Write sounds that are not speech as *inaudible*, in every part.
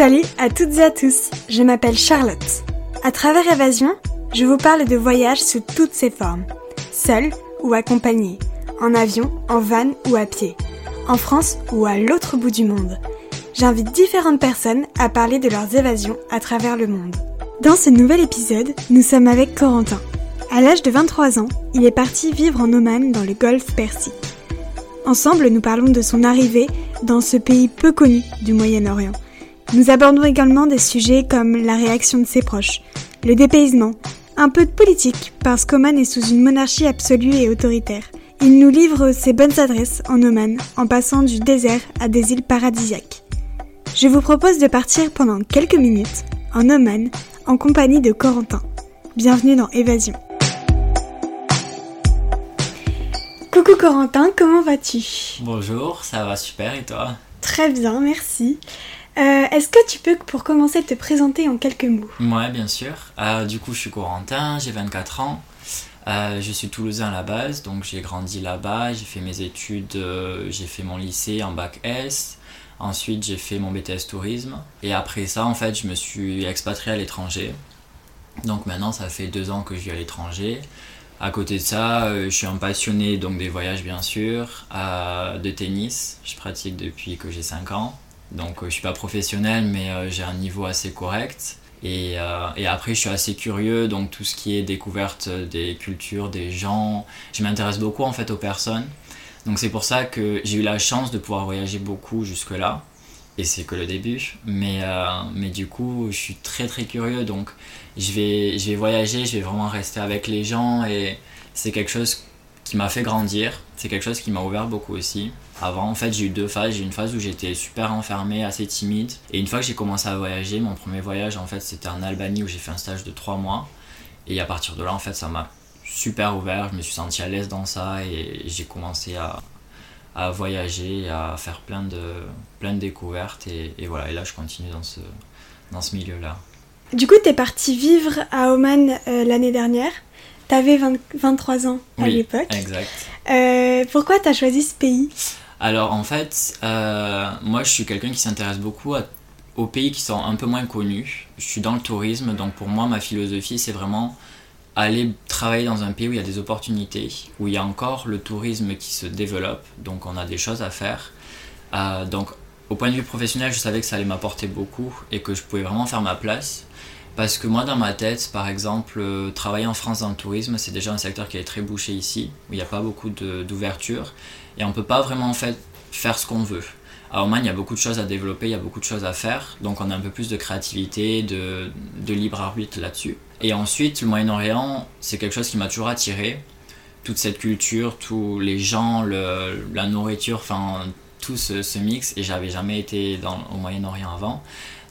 Salut à toutes et à tous, je m'appelle Charlotte. À travers Évasion, je vous parle de voyages sous toutes ses formes, seul ou accompagné, en avion, en van ou à pied, en France ou à l'autre bout du monde. J'invite différentes personnes à parler de leurs évasions à travers le monde. Dans ce nouvel épisode, nous sommes avec Corentin. À l'âge de 23 ans, il est parti vivre en Oman dans le golfe Persique. Ensemble, nous parlons de son arrivée dans ce pays peu connu du Moyen-Orient. Nous abordons également des sujets comme la réaction de ses proches, le dépaysement, un peu de politique parce qu'Oman est sous une monarchie absolue et autoritaire. Il nous livre ses bonnes adresses en Oman en passant du désert à des îles paradisiaques. Je vous propose de partir pendant quelques minutes en Oman en compagnie de Corentin. Bienvenue dans Évasion. Coucou Corentin, comment vas-tu? Bonjour, ça va super et toi? Très bien, merci. Euh, Est-ce que tu peux, pour commencer, te présenter en quelques mots? Ouais, bien sûr. Euh, du coup, je suis Corentin, j'ai 24 ans. Euh, je suis toulousain à la base, donc j'ai grandi là-bas, j'ai fait mes études, j'ai fait mon lycée en bac S. Ensuite, j'ai fait mon BTS tourisme. Et après ça, en fait, je me suis expatrié à l'étranger. Donc maintenant, ça fait deux ans que je vis à l'étranger. À côté de ça, je suis un passionné donc des voyages bien sûr, de tennis. Je pratique depuis que j'ai 5 ans. Donc euh, je suis pas professionnel mais euh, j'ai un niveau assez correct. Et, euh, et après je suis assez curieux, donc tout ce qui est découverte des cultures, des gens. Je m'intéresse beaucoup en fait aux personnes. Donc c'est pour ça que j'ai eu la chance de pouvoir voyager beaucoup jusque-là. Et c'est que le début. Mais, mais du coup, je suis très très curieux. Donc je vais, je vais voyager, je vais vraiment rester avec les gens. Et c'est quelque chose qui m'a fait grandir. C'est quelque chose qui m'a ouvert beaucoup aussi. Avant, en fait, j'ai eu deux phases. J'ai eu une phase où j'étais super enfermé, assez timide. Et une fois que j'ai commencé à voyager, mon premier voyage, en fait, c'était en Albanie où j'ai fait un stage de trois mois. Et à partir de là, en fait, ça m'a super ouvert. Je me suis senti à l'aise dans ça et j'ai commencé à, à voyager, à faire plein de, plein de découvertes. Et, et voilà, et là, je continue dans ce, dans ce milieu-là. Du coup, t'es parti vivre à Oman euh, l'année dernière. T'avais 20 23 ans à Oui, l'époque. Exact. Euh, pourquoi t'as choisi ce pays? Alors en fait, euh, moi je suis quelqu'un qui s'intéresse beaucoup aux pays qui sont un peu moins connus. Je suis dans le tourisme, donc pour moi ma philosophie c'est vraiment aller travailler dans un pays où il y a des opportunités, où il y a encore le tourisme qui se développe, donc on a des choses à faire. Euh, donc au point de vue professionnel, je savais que ça allait m'apporter beaucoup et que je pouvais vraiment faire ma place. Parce que moi, dans ma tête, par exemple, euh, travailler en France dans le tourisme, c'est déjà un secteur qui est très bouché ici, où il n'y a pas beaucoup d'ouverture, et on peut pas vraiment en fait faire ce qu'on veut. À Oman, il y a beaucoup de choses à développer, il y a beaucoup de choses à faire, donc on a un peu plus de créativité, de, de libre arbitre là-dessus. Et ensuite, le Moyen-Orient, c'est quelque chose qui m'a toujours attiré. Toute cette culture, tous les gens, la nourriture, enfin tout ce, ce mix, et j'avais jamais été dans, au Moyen-Orient avant.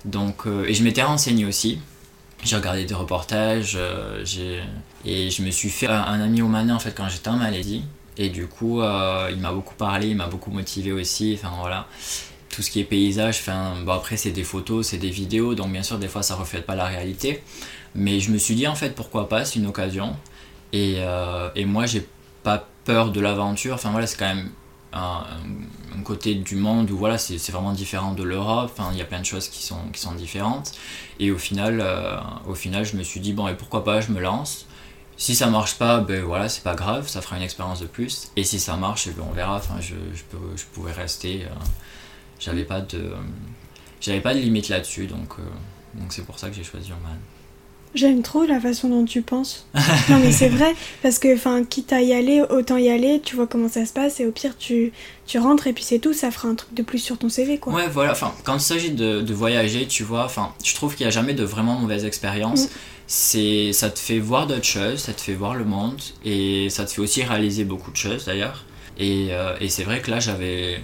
Donc, euh, et je m'étais renseigné aussi. J'ai regardé des reportages, euh, et je me suis fait un, un ami omanais en fait quand j'étais en Malaisie. Et du coup, euh, il m'a beaucoup parlé, il m'a beaucoup motivé aussi. Enfin voilà, tout ce qui est paysage. Enfin, bon, après c'est des photos, c'est des vidéos, donc bien sûr des fois ça reflète pas la réalité. Mais je me suis dit en fait pourquoi pas, c'est une occasion. Et, euh, et moi j'ai pas peur de l'aventure. Enfin voilà, c'est quand même un, côté du monde où voilà c'est vraiment différent de l'Europe. Il y a plein de choses qui sont qui sont différentes. Et au final, euh, au final, je me suis dit, bon, et pourquoi pas, je me lance. Si ça marche pas, ben voilà, c'est pas grave, ça fera une expérience de plus. Et si ça marche, eh ben, on verra. Enfin, je, je, peux, je pouvais rester. euh, j'avais pas de, j'avais pas de limite là-dessus, donc euh, donc c'est pour ça que j'ai choisi Oman. J'aime trop la façon dont tu penses. non mais c'est vrai, parce que enfin, quitte à y aller, autant y aller, tu vois comment ça se passe, et au pire tu, tu rentres et puis c'est tout, ça fera un truc de plus sur ton CV quoi. Ouais, voilà. Enfin, quand il s'agit de, de voyager, tu vois, enfin, je trouve qu'il n'y a jamais de vraiment mauvaise expérience. Mm. C'est, ça te fait voir d'autres choses, ça te fait voir le monde, et ça te fait aussi réaliser beaucoup de choses d'ailleurs. Et, euh, et c'est vrai que là, j'avais.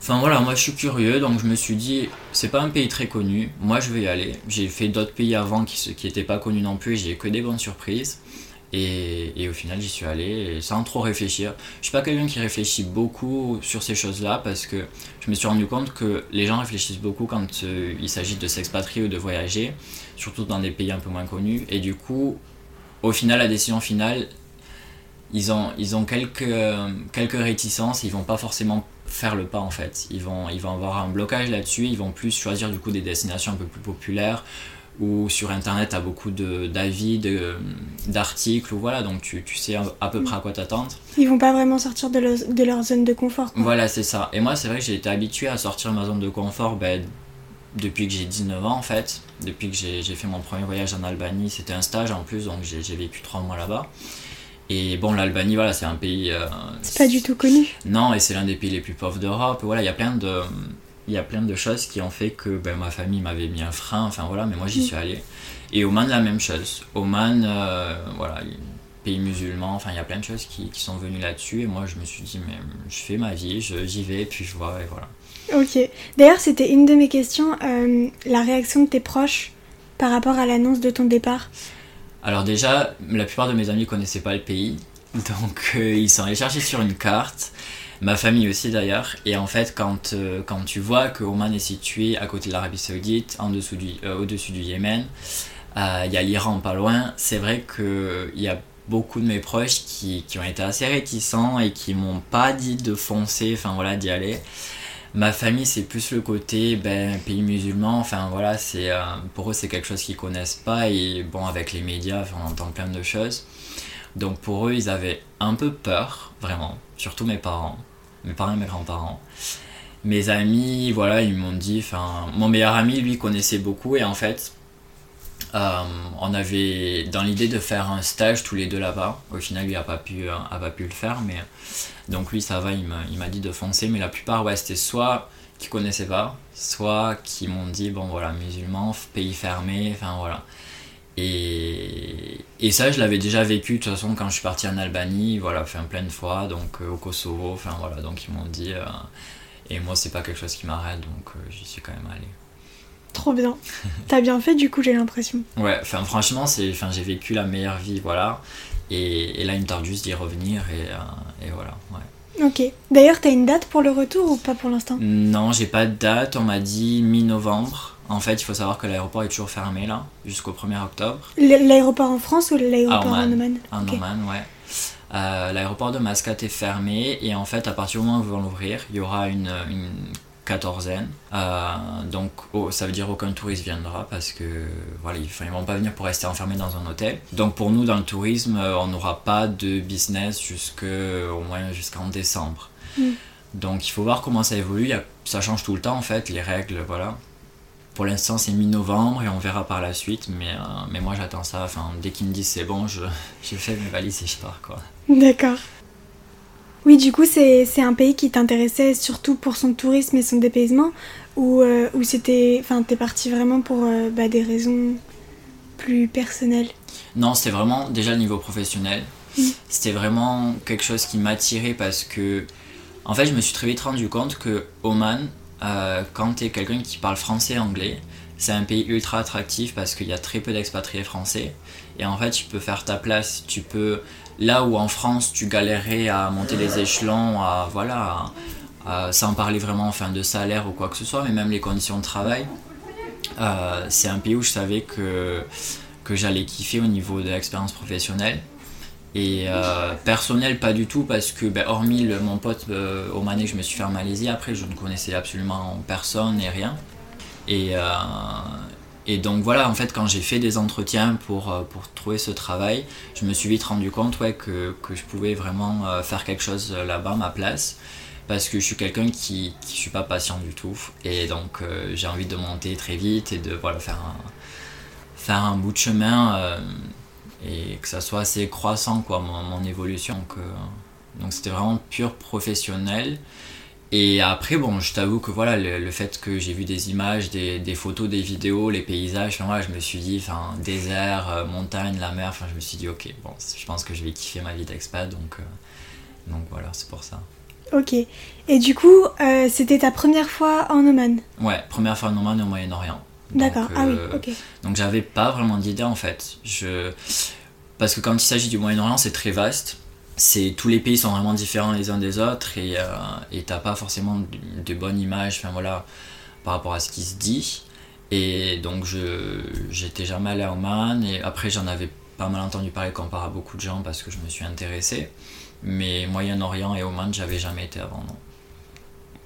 Enfin voilà, moi je suis curieux, donc je me suis dit, c'est pas un pays très connu, moi je vais y aller. J'ai fait d'autres pays avant qui se- qui pas connus non plus, et j'ai eu que des bonnes surprises. Et, et au final, j'y suis allé sans trop réfléchir. Je suis pas quelqu'un qui réfléchit beaucoup sur ces choses-là parce que je me suis rendu compte que les gens réfléchissent beaucoup quand euh, il s'agit de s'expatrier ou de voyager, surtout dans des pays un peu moins connus. Et du coup, au final, la décision finale, ils ont, ils ont quelques, euh, quelques réticences, ils vont pas forcément faire le pas en fait. Ils vont, ils vont avoir un blocage là-dessus, ils vont plus choisir du coup des destinations un peu plus populaires ou sur internet tu as beaucoup d'avis, d'articles, ou voilà, donc tu, tu, sais à peu près à quoi t'attendre. Ils vont pas vraiment sortir de, de leur zone de confort. Voilà, c'est ça. Et moi, c'est vrai que j'ai été habitué à sortir de ma zone de confort ben, depuis que j'ai 19 ans en fait. Depuis que j'ai fait mon premier voyage en Albanie, c'était un stage en plus, donc j'ai vécu 3 mois là-bas. Et bon, l'Albanie, voilà, c'est un pays. Euh, c'est pas du tout connu. Non, et c'est l'un des pays les plus pauvres d'Europe. Voilà, il y a plein de il y a plein de choses qui ont fait que ben, ma famille m'avait mis un frein, enfin voilà, mais moi j'y mm. suis allé. Et Oman, la même chose. Oman, euh, voilà, pays musulman, enfin il y a plein de choses qui, qui sont venues là-dessus. Et moi je me suis dit, mais je fais ma vie, j'y vais, puis je vois, et voilà. Ok. D'ailleurs, c'était une de mes questions, euh, la réaction de tes proches par rapport à l'annonce de ton départ. Alors déjà, la plupart de mes amis connaissaient pas le pays, donc euh, ils sont allés chercher sur une carte ma famille aussi d'ailleurs. Et en fait, quand, euh, quand tu vois que Oman est situé à côté de l'Arabie Saoudite, en dessous du, euh, au-dessus du Yémen, euh, il y a l'Iran pas loin, c'est vrai qu'il y a beaucoup de mes proches qui, qui, ont été assez réticents et qui m'ont pas dit de foncer, enfin voilà, d'y aller. Ma famille, c'est plus le côté ben, pays musulman, enfin voilà, c'est, pour eux, c'est quelque chose qu'ils connaissent pas. Et bon, avec les médias, on entend plein de choses. Donc pour eux, ils avaient un peu peur, vraiment, surtout mes parents, mes parents et mes grands-parents. Mes amis, voilà, ils m'ont dit, enfin, mon meilleur ami, lui, connaissait beaucoup et en fait, euh, on avait dans l'idée de faire un stage tous les deux là-bas. Au final, lui n'a pas, pu, euh, a pas pu le faire, mais donc lui, ça va, il m'a dit de foncer, mais la plupart, ouais, c'était soit qui connaissaient pas, soit qui m'ont dit, bon voilà, musulman, pays fermé, enfin voilà. Et, et ça, je l'avais déjà vécu de toute façon quand je suis parti en Albanie, voilà, fait plein de fois, donc euh, au Kosovo, enfin voilà, donc ils m'ont dit. Euh, et moi, c'est pas quelque chose qui m'arrête, donc euh, j'y suis quand même allé. Trop bien. T'as bien fait du coup, j'ai l'impression. Ouais, enfin franchement, c'est, enfin j'ai vécu la meilleure vie, voilà. Et, et là, il me tarde juste d'y revenir, et, et voilà, ouais. Ok. D'ailleurs, t'as une date pour le retour ou pas pour l'instant? Non, j'ai pas de date. On m'a dit mi-novembre. En fait, il faut savoir que l'aéroport est toujours fermé là, jusqu'au 1er octobre. L'aéroport en France ou l'aéroport en Oman En Oman, ouais. Euh, l'aéroport de Mascate est fermé et en fait, à partir du moment où ils vont l'ouvrir, il y aura une, une quatorzaine. Euh, donc, oh, ça veut dire aucun touriste viendra parce que voilà, ils ne vont pas venir pour rester enfermés dans un hôtel. Donc, pour nous, dans le tourisme, euh, on n'aura pas de business jusque, au moins jusqu'en décembre. Hmm. Donc, il faut voir comment ça évolue. Ça change tout le temps en fait, les règles, voilà. Pour l'instant, c'est mi-novembre et on verra par la suite. Mais, euh, mais moi, j'attends ça. Enfin, dès qu'ils me disent c'est bon, je, je fais mes valises et je pars. quoi. D'accord. Oui, du coup, c'est un pays qui t'intéressait surtout pour son tourisme et son dépaysement Ou, euh, ou c'était. Enfin, t'es parti vraiment pour euh, bah, des raisons plus personnelles? Non, c'était vraiment déjà le niveau professionnel. Mmh. C'était vraiment quelque chose qui m'attirait parce que. En fait, je me suis très vite rendu compte que Oman, euh, quand tu es quelqu'un qui parle français et anglais, c'est un pays ultra attractif parce qu'il y a très peu d'expatriés français. Et en fait, tu peux faire ta place. Tu peux, là où en France, tu galérais à monter les échelons, à, voilà, sans parler vraiment enfin, de salaire ou quoi que ce soit, mais même les conditions de travail, euh, c'est un pays où je savais que, que j'allais kiffer au niveau de l'expérience professionnelle. Et euh, personnel, pas du tout, parce que, ben, hormis mon pote euh, au Mané que je me suis fait en Malaisie, après, je ne connaissais absolument personne et rien. Et, euh, donc voilà, en fait, quand j'ai fait des entretiens pour, pour trouver ce travail, je me suis vite rendu compte ouais, que, que je pouvais vraiment faire quelque chose là-bas, ma place. Parce que je suis quelqu'un qui ne suis pas patient du tout. Et donc j'ai envie de monter très vite et de voilà, faire, un, faire un bout de chemin et que ça soit assez croissant quoi mon, mon évolution donc euh, donc c'était vraiment pur professionnel. Et après bon je t'avoue que voilà le, fait que j'ai vu des images des, des, photos des vidéos les paysages enfin, je me suis dit enfin désert euh, montagne la mer enfin je me suis dit ok bon je pense que je vais kiffer ma vie d'expat donc euh, donc voilà c'est pour ça. Ok. Et du coup c'était ta première fois en Oman? Ouais première fois en Oman au Moyen-Orient D'accord, ah oui, ok. Donc j'avais pas vraiment d'idée en fait. Je... Parce que quand il s'agit du Moyen-Orient, c'est très vaste. C'est, tous les pays sont vraiment différents les uns des autres et euh, t'as pas forcément de, bonnes images enfin, voilà, par rapport à ce qui se dit. Et donc je j'étais jamais allé à Oman et après j'en avais pas mal entendu parler comparé à beaucoup de gens parce que je me suis intéressé. Mais Moyen-Orient et Oman, j'avais jamais été avant, non.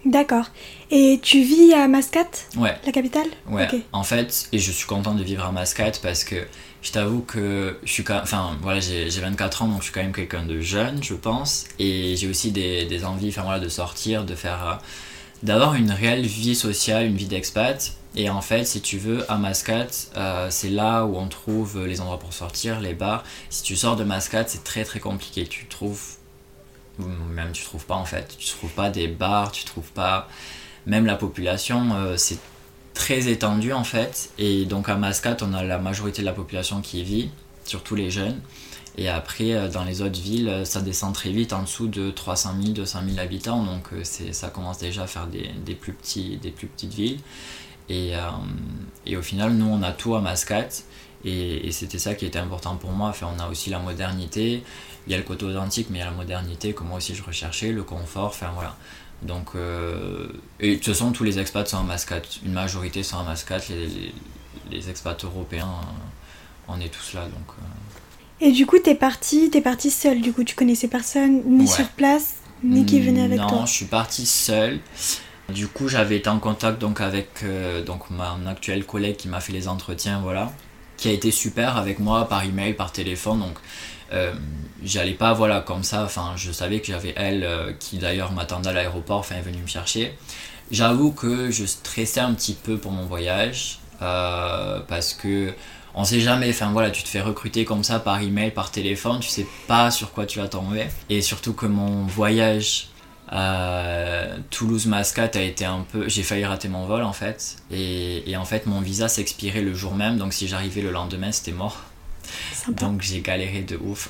D'accord. Et tu vis à Mascate Ouais. La capitale Ouais. En fait, et je suis content de vivre à Mascate parce que je t'avoue que je suis quand enfin voilà, j'ai j'ai 24 ans donc je suis quand même quelqu'un de jeune, je pense, et j'ai aussi des, des envies enfin voilà de sortir, de faire euh, d'avoir une réelle vie sociale, une vie d'expat. Et en fait, si tu veux, à Mascate, euh, c'est là où on trouve les endroits pour sortir, les bars. Si tu sors de Mascate, c'est très très compliqué. Tu trouves, ou même tu trouves pas en fait, tu trouves pas des bars, tu trouves pas, même la population, euh, c'est très étendu en fait. Et donc à Mascate, on a la majorité de la population qui vit, surtout les jeunes. Et après, euh, dans les autres villes, euh, ça descend très vite en dessous de 300 000, 200 000 habitants. Donc ça commence déjà à faire des, des plus, petits, des plus petites villes. Et, et au final, nous, on a tout à Mascate. Et, et c'était ça qui était important pour moi. Enfin, on a aussi la modernité. Il y a le côté authentique, mais il y a la modernité que moi aussi je recherchais, le confort. Enfin voilà. Donc, euh, et de toute façon, tous les expats sont à Mascate. Une majorité sont à Mascate. Les, les, les expats européens, on est tous là. Donc, euh, Et du coup, t'es parti, t'es parti seul. Du coup, tu connaissais personne, ni Ouais. sur place, ni qui venait avec non, toi. je suis parti seul. Du coup, j'avais été en contact donc avec euh, donc mon actuel collègue qui m'a fait les entretiens, voilà, qui a été super avec moi par email, par téléphone. Donc, j'allais pas voilà comme ça. Enfin, je savais que j'avais elle euh, qui d'ailleurs m'attendait à l'aéroport. Enfin, est venue me chercher. J'avoue que je stressais un petit peu pour mon voyage euh, parce que on sait jamais, enfin voilà, tu te fais recruter comme ça par email, par téléphone, tu sais pas sur quoi tu vas tomber. Et surtout que mon voyage à Toulouse-Mascate a été un peu. J'ai failli rater mon vol en fait. Et en fait, mon visa s'expirait le jour même, donc si j'arrivais le lendemain, c'était mort. Donc j'ai galéré de ouf.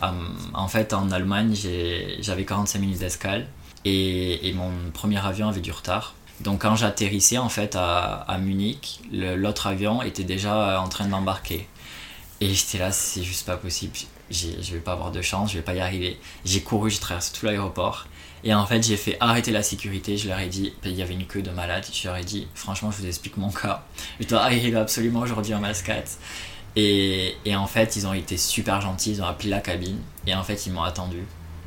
En fait, en Allemagne, j'avais 45 minutes d'escale et, mon premier avion avait du retard. Donc quand j'atterrissais en fait à, Munich, l'autre avion était déjà en train d'embarquer. Et j'étais là, c'est juste pas possible. Je vais pas avoir de chance, je vais pas y arriver. J'ai couru, j'ai traversé tout l'aéroport. Et en fait, j'ai fait arrêter la sécurité. Je leur ai dit, il y avait une queue de malades. Je leur ai dit, franchement, je vous explique mon cas. Je dois arriver absolument aujourd'hui en Mascate. Et, et en fait, ils ont été super gentils, ils ont appelé la cabine et en fait, ils m'ont attendu.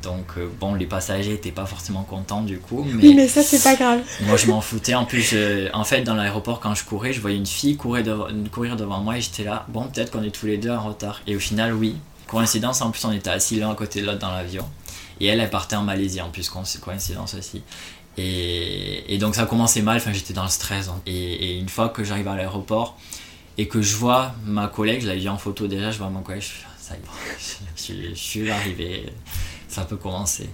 Donc, euh, bon, les passagers étaient pas forcément contents du coup, mais, Oui, mais ça, c'est pas grave. *laughs* moi je m'en foutais. En plus, je- en fait, dans l'aéroport, quand je courais, je voyais une fille courir devant, courir devant moi et j'étais là, bon, peut-être qu'on est tous les deux en retard. Et au final, oui. Coïncidence, en plus, on était assis l'un à côté de l'autre dans l'avion. Et elle, elle partait en Malaisie en plus, co- coïncidence aussi. Et, et donc ça commençait mal, enfin j'étais dans le stress. hein. Et, et une fois que j'arrive à l'aéroport et que je vois ma collègue, je l'avais vu en photo déjà, je vois mon collègue, je fais, ça y est, *laughs* je, suis- je suis arrivé, ça peut commencer.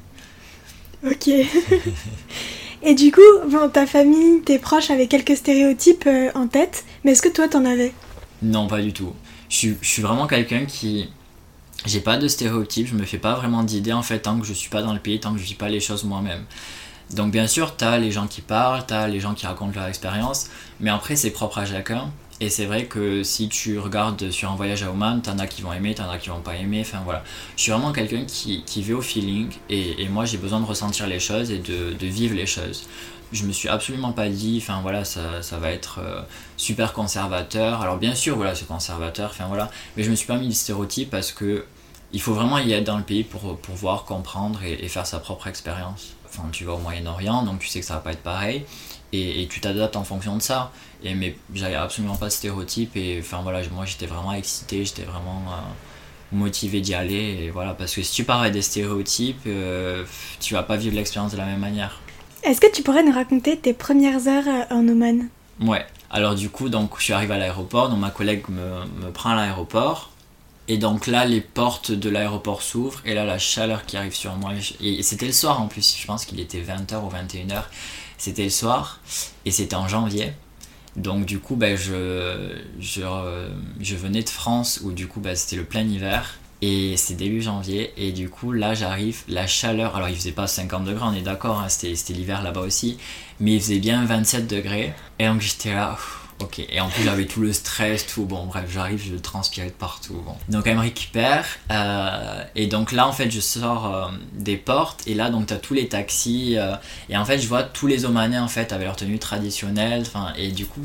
Ok. *laughs* Et du coup, bon, ta famille, tes proches avaient quelques stéréotypes euh, en tête, mais est-ce que toi, t'en avais? Non, pas du tout. Je suis, je suis vraiment quelqu'un qui. J'ai pas de stéréotypes, je me fais pas vraiment d'idées en fait tant que je suis pas dans le pays, tant que je vis pas les choses moi-même. Donc bien sûr, t'as les gens qui parlent, t'as les gens qui racontent leur expérience, mais après c'est propre à chacun. Et c'est vrai que si tu regardes sur un voyage à Oman, t'en as qui vont aimer, t'en as qui vont pas aimer, enfin voilà. Je suis vraiment quelqu'un qui, qui vit au feeling et, moi j'ai besoin de ressentir les choses et de, vivre les choses. Je me suis absolument pas dit, enfin voilà, ça, ça va être euh, super conservateur. Alors bien sûr, voilà, c'est conservateur, enfin voilà, mais je me suis pas mis de stéréotypes parce que il faut vraiment y être dans le pays pour, pour voir, comprendre et, faire sa propre expérience. Enfin, tu vas au Moyen-Orient, donc tu sais que ça va pas être pareil, et tu t'adaptes en fonction de ça. Et mais j'avais absolument pas de stéréotypes, et enfin voilà, moi j'étais vraiment excité, j'étais vraiment euh, motivé d'y aller, et voilà, parce que si tu pars avec des stéréotypes, euh, tu vas pas vivre l'expérience de la même manière. Est-ce que tu pourrais nous raconter tes premières heures euh, en Oman? Ouais. Alors du coup, donc je suis arrivé à l'aéroport, donc ma collègue me, me prend à l'aéroport. Et donc là, les portes de l'aéroport s'ouvrent et là, la chaleur qui arrive sur moi. Et c'était le soir en plus, je pense qu'il était 20h ou 21h. C'était le soir et c'était en janvier. Donc du coup, je, je, euh, je venais de France où du coup, ben, c'était le plein hiver. Et c'est début janvier. Et du coup, là, j'arrive, la chaleur. Alors, il faisait pas 50 degrés, on est d'accord, hein, c'était l'hiver là-bas aussi. Mais il faisait bien 27 degrés. Et donc, j'étais là. Ok, et en plus j'avais tout le stress, tout. Bon, bref, j'arrive, je transpirais de partout. Donc elle me récupère, euh, et donc là en fait je sors euh, des portes, et là donc t'as tous les taxis, euh, et en fait je vois tous les Omanais en fait avec leur tenue traditionnelle, enfin, et du coup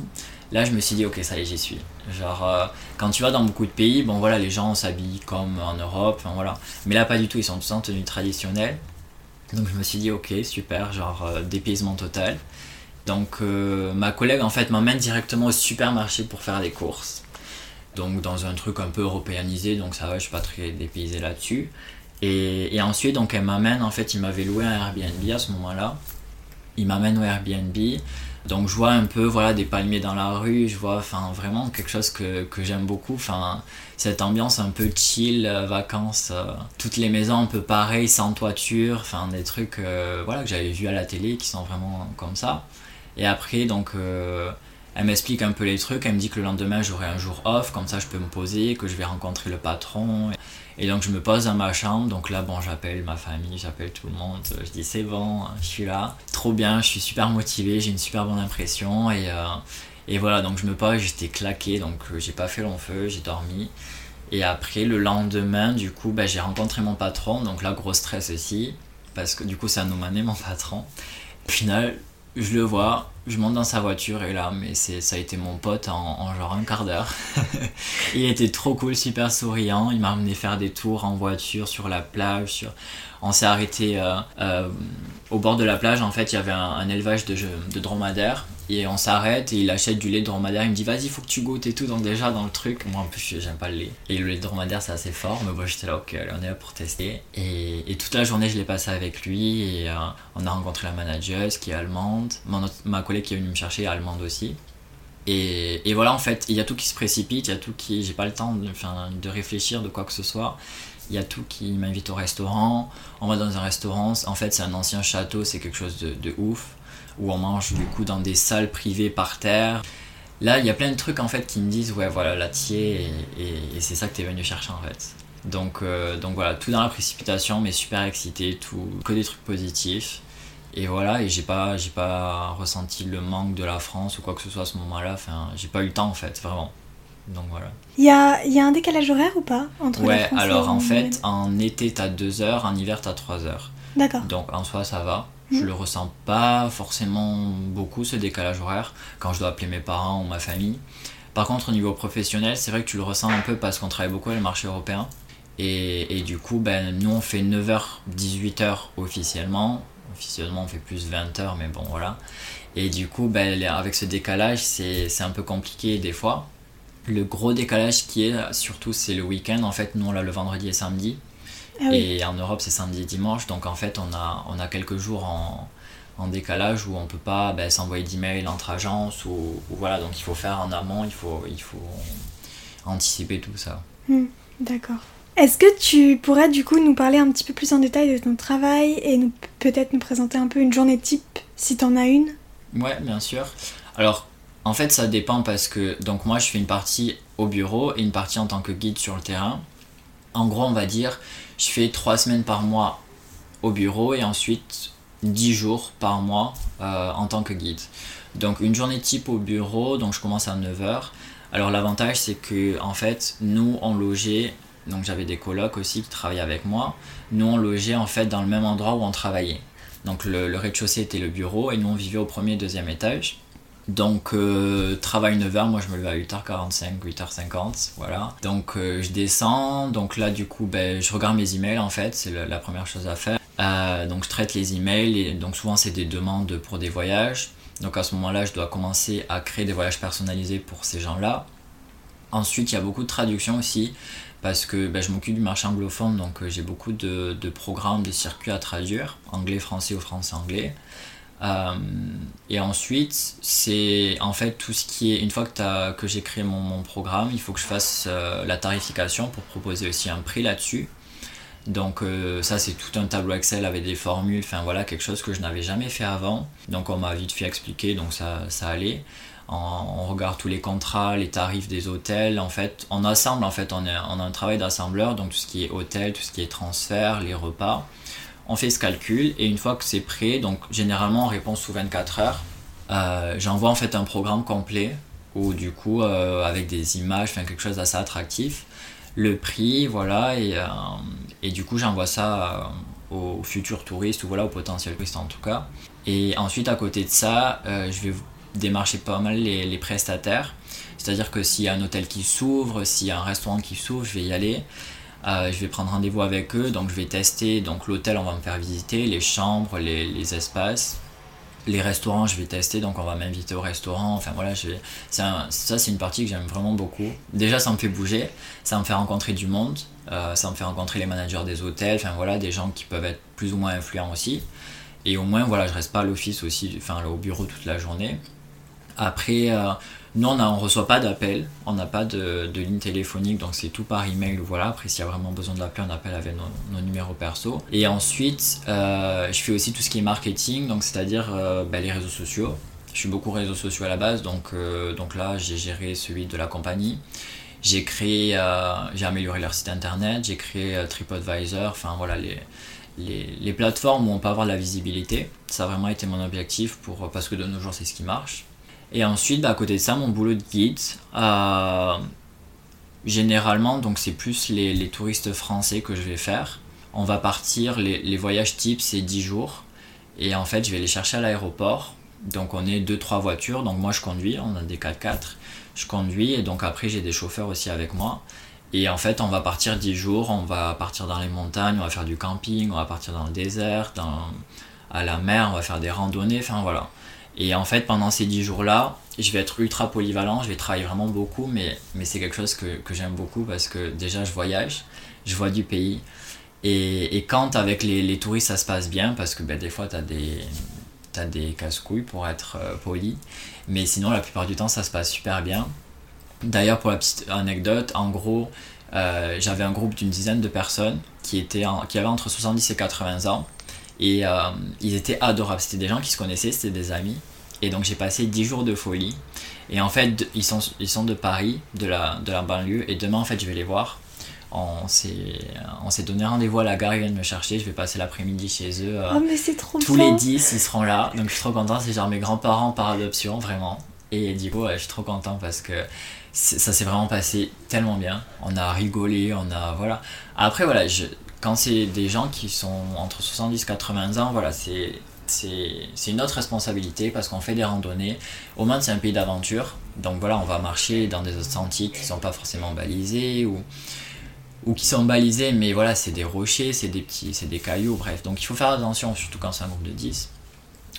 là je me suis dit ok ça y est j'y suis. Genre quand tu vas dans beaucoup de pays, bon voilà les gens s'habillent comme en Europe, enfin voilà, mais là pas du tout, ils sont tous en tenue traditionnelle. Donc je me suis dit ok super, genre dépaysement total. Donc ma collègue en fait m'emmène directement au supermarché pour faire des courses. Donc dans un truc un peu européanisé, donc ça va, je suis pas très dépaysé là-dessus. Et, ensuite, donc elle m'amène, en fait, il m'avait loué un Airbnb à ce moment-là. Il m'amène au Airbnb. Donc je vois un peu voilà des palmiers dans la rue, je vois enfin vraiment quelque chose que, que j'aime beaucoup, enfin cette ambiance un peu chill, euh, vacances, euh, toutes les maisons un peu pareilles, sans toiture, enfin des trucs euh, voilà que j'avais vu à la télé qui sont vraiment comme ça. Et après donc elle m'explique un peu les trucs, elle me dit que le lendemain j'aurai un jour off, comme ça je peux me poser, que je vais rencontrer le patron. Et donc je me pose dans ma chambre, donc là bon j'appelle ma famille, j'appelle tout le monde, je dis c'est bon, je suis là, trop bien, je suis super motivé, j'ai une super bonne impression. Et, euh, et voilà donc je me pose, j'étais claqué. Donc euh, j'ai pas fait long feu, j'ai dormi. Et après le lendemain du coup bah, j'ai rencontré mon patron, donc là gros stress aussi, parce que du coup c'est un Omané mon patron. Au final je le vois, je monte dans sa voiture et là, mais c'est, ça a été mon pote en, genre un quart d'heure. *laughs* il était trop cool, super souriant. Il m'a amené faire des tours en voiture sur la plage. Sur... On s'est arrêté euh, euh, au bord de la plage. En fait, il y avait un, élevage de, de dromadaires et on s'arrête et il achète du lait de dromadaire. Il me dit vas-y, faut que tu goûtes et tout. Donc, déjà dans le truc, moi en plus, j'aime pas le lait. Et le lait de dromadaire, c'est assez fort. Mais moi, j'étais là, ok, on est là pour tester. Et, toute la journée, je l'ai passé avec lui. Et euh, on a rencontré la manageuse qui est allemande. ma collègue qui est venue me chercher est allemande aussi. Et, voilà, en fait, il y a tout qui se précipite. Il y a tout qui. J'ai pas le temps de, de réfléchir de quoi que ce soit. Il y a tout qui m'invite au restaurant. On va dans un restaurant. En fait, c'est un ancien château. C'est quelque chose de, de ouf où on mange du coup dans des salles privées par terre. Là, il y a plein de trucs en fait qui me disent ouais voilà là et, et, c'est ça que tu es venu chercher en fait. Donc, euh, donc voilà, tout dans la précipitation, mais super excité, tout, que des trucs positifs. Et voilà, et j'ai pas, j'ai pas ressenti le manque de la France ou quoi que ce soit à ce moment-là. Enfin, j'ai pas eu le temps en fait, vraiment. Donc voilà. Il y a, y a, un décalage horaire ou pas entre Ouais, la France alors en fait, en été t'as 2 heures, en hiver t'as 3 heures. D'accord. Donc en soi ça va. Je le ressens pas forcément beaucoup ce décalage horaire quand je dois appeler mes parents ou ma famille. Par contre, au niveau professionnel, c'est vrai que tu le ressens un peu parce qu'on travaille beaucoup avec le marché européen. Et, et du coup, ben, nous on fait 9h, 18h officiellement. Officiellement, on fait plus 20h, mais bon, voilà. Et du coup, ben, avec ce décalage, c'est un peu compliqué des fois. Le gros décalage qui est surtout, c'est le week-end. En fait, nous on l'a le vendredi et samedi. Ah et en Europe, c'est samedi et dimanche. Donc en fait, on a, on a quelques jours en, en décalage où on peut pas ben, s'envoyer d'email entre agences. Ou, voilà, donc il faut faire en amont, il faut, il faut anticiper tout ça. Hmm, d'accord. Est-ce que tu pourrais du coup nous parler un petit peu plus en détail de ton travail et peut-être nous présenter un peu une journée type si tu en as une? Ouais, bien sûr. Alors, en fait, ça dépend parce que donc moi je fais une partie au bureau et une partie en tant que guide sur le terrain. En gros, on va dire, je fais 3 semaines par mois au bureau et ensuite 10 jours par mois euh, en tant que guide. Donc une journée type au bureau, donc je commence à 9h. Alors l'avantage c'est que en fait nous on logeait, donc j'avais des colocs aussi qui travaillaient avec moi, nous on logeait en fait dans le même endroit où on travaillait. Donc le, le rez-de-chaussée était le bureau et nous on vivait au premier et deuxième étage. Donc, euh, travail 9h, moi je me lève à 8h45, 8h50, voilà. Donc, euh, je descends, donc là, du coup, ben, je regarde mes emails en fait, c'est la, première chose à faire. Euh, donc, je traite les emails, et donc souvent c'est des demandes pour des voyages. Donc, à ce moment-là, je dois commencer à créer des voyages personnalisés pour ces gens-là. Ensuite, il y a beaucoup de traductions aussi, parce que ben, je m'occupe du marché anglophone, donc j'ai beaucoup de, programmes, de circuits à traduire, anglais, français ou français-anglais. Euh, et ensuite, c'est en fait tout ce qui est, une fois que, j'ai créé mon, programme, il faut que je fasse euh, la tarification pour proposer aussi un prix là-dessus. Donc euh, ça c'est tout un tableau Excel avec des formules, enfin voilà quelque chose que je n'avais jamais fait avant. Donc on m'a vite fait expliquer, donc ça, allait. On, regarde tous les contrats, les tarifs des hôtels. En fait, on assemble en fait, on, on a un travail d'assembleur, donc tout ce qui est hôtel, tout ce qui est transfert, les repas on fait ce calcul et une fois que c'est prêt, donc généralement on répond sous 24 heures, euh, j'envoie en fait un programme complet ou du coup euh, avec des images, enfin quelque chose d'assez attractif, le prix, voilà, et, euh, et du coup j'envoie ça aux futurs touristes ou voilà aux potentiels touristes en tout cas. Et ensuite à côté de ça, je vais démarcher pas mal les, les prestataires, c'est-à-dire que s'il y a un hôtel qui s'ouvre, s'il y a un restaurant qui s'ouvre, je vais y aller. Euh, je vais prendre rendez-vous avec eux, donc je vais tester. Donc l'hôtel, on va me faire visiter, les chambres, les, espaces. les restaurants, je vais tester, donc on va m'inviter au restaurant. Enfin voilà, je ça, c'est une partie que j'aime vraiment beaucoup. Déjà, ça me fait bouger, ça me fait rencontrer du monde, euh, ça me fait rencontrer les managers des hôtels, enfin voilà, des gens qui peuvent être plus ou moins influents aussi. Et au moins, voilà, je reste pas à l'office aussi, enfin au bureau toute la journée. Après, euh, nous, on ne reçoit pas d'appel, on n'a pas de, ligne téléphonique, donc c'est tout par email. Voilà. Après, s'il y a vraiment besoin d'appeler, on appelle avec nos, numéros perso. Et ensuite, euh, je fais aussi tout ce qui est marketing, donc c'est-à-dire euh, ben, les réseaux sociaux. Je suis beaucoup réseaux sociaux à la base, donc, euh, donc là, j'ai géré celui de la compagnie. J'ai créé, j'ai amélioré leur site internet, j'ai créé TripAdvisor, enfin voilà, les, les, les, plateformes où on peut avoir de la visibilité. Ça a vraiment été mon objectif pour, parce que de nos jours, c'est ce qui marche. Et ensuite, bah, à côté de ça, mon boulot de guide, euh, généralement, donc c'est plus les, touristes français que je vais faire. On va partir, les, voyages type, c'est 10 jours. Et en fait, je vais les chercher à l'aéroport. Donc on est 2-3 voitures. Donc moi, je conduis, on a des 4x4. Je conduis et donc après, j'ai des chauffeurs aussi avec moi. Et en fait, on va partir 10 jours, on va partir dans les montagnes, on va faire du camping, on va partir dans le désert, dans, à la mer, on va faire des randonnées, enfin voilà. Et en fait, pendant ces 10 jours-là, je vais être ultra polyvalent, je vais travailler vraiment beaucoup, mais, mais c'est quelque chose que, que j'aime beaucoup parce que déjà, je voyage, je vois du pays. Et, et quand avec les, les, touristes, ça se passe bien, parce que ben, des fois, tu as des, des casse-couilles pour être euh, poli, mais sinon, la plupart du temps, ça se passe super bien. D'ailleurs, pour la petite anecdote, en gros, euh, j'avais un groupe d'une dizaine de personnes qui, étaient qui avaient entre 70 et 80 ans et euh, ils étaient adorables. C'était des gens qui se connaissaient, c'était des amis. Et donc j'ai passé 10 jours de folie. Et en fait, ils sont, ils sont de Paris, de la, de la banlieue. Et demain, en fait, je vais les voir. On s'est donné rendez-vous à la gare, ils viennent me chercher. Je vais passer l'après-midi chez eux. Euh, oh, mais c'est trop Tous les 10, ils seront là. Donc je suis trop content. C'est genre mes grands-parents par adoption, vraiment. Et du coup, je suis trop content parce que ça s'est vraiment passé tellement bien. On a rigolé, on a. Voilà. Après, voilà, je, quand c'est des gens qui sont entre 70 et 80 ans, voilà, c'est une autre responsabilité parce qu'on fait des randonnées. Au moins, c'est un pays d'aventure. Donc voilà, on va marcher dans des sentiers qui ne sont pas forcément balisés ou, ou qui sont balisés, mais voilà, c'est des rochers, c'est des petits, c'est des cailloux, bref. Donc il faut faire attention, surtout quand c'est un groupe de 10.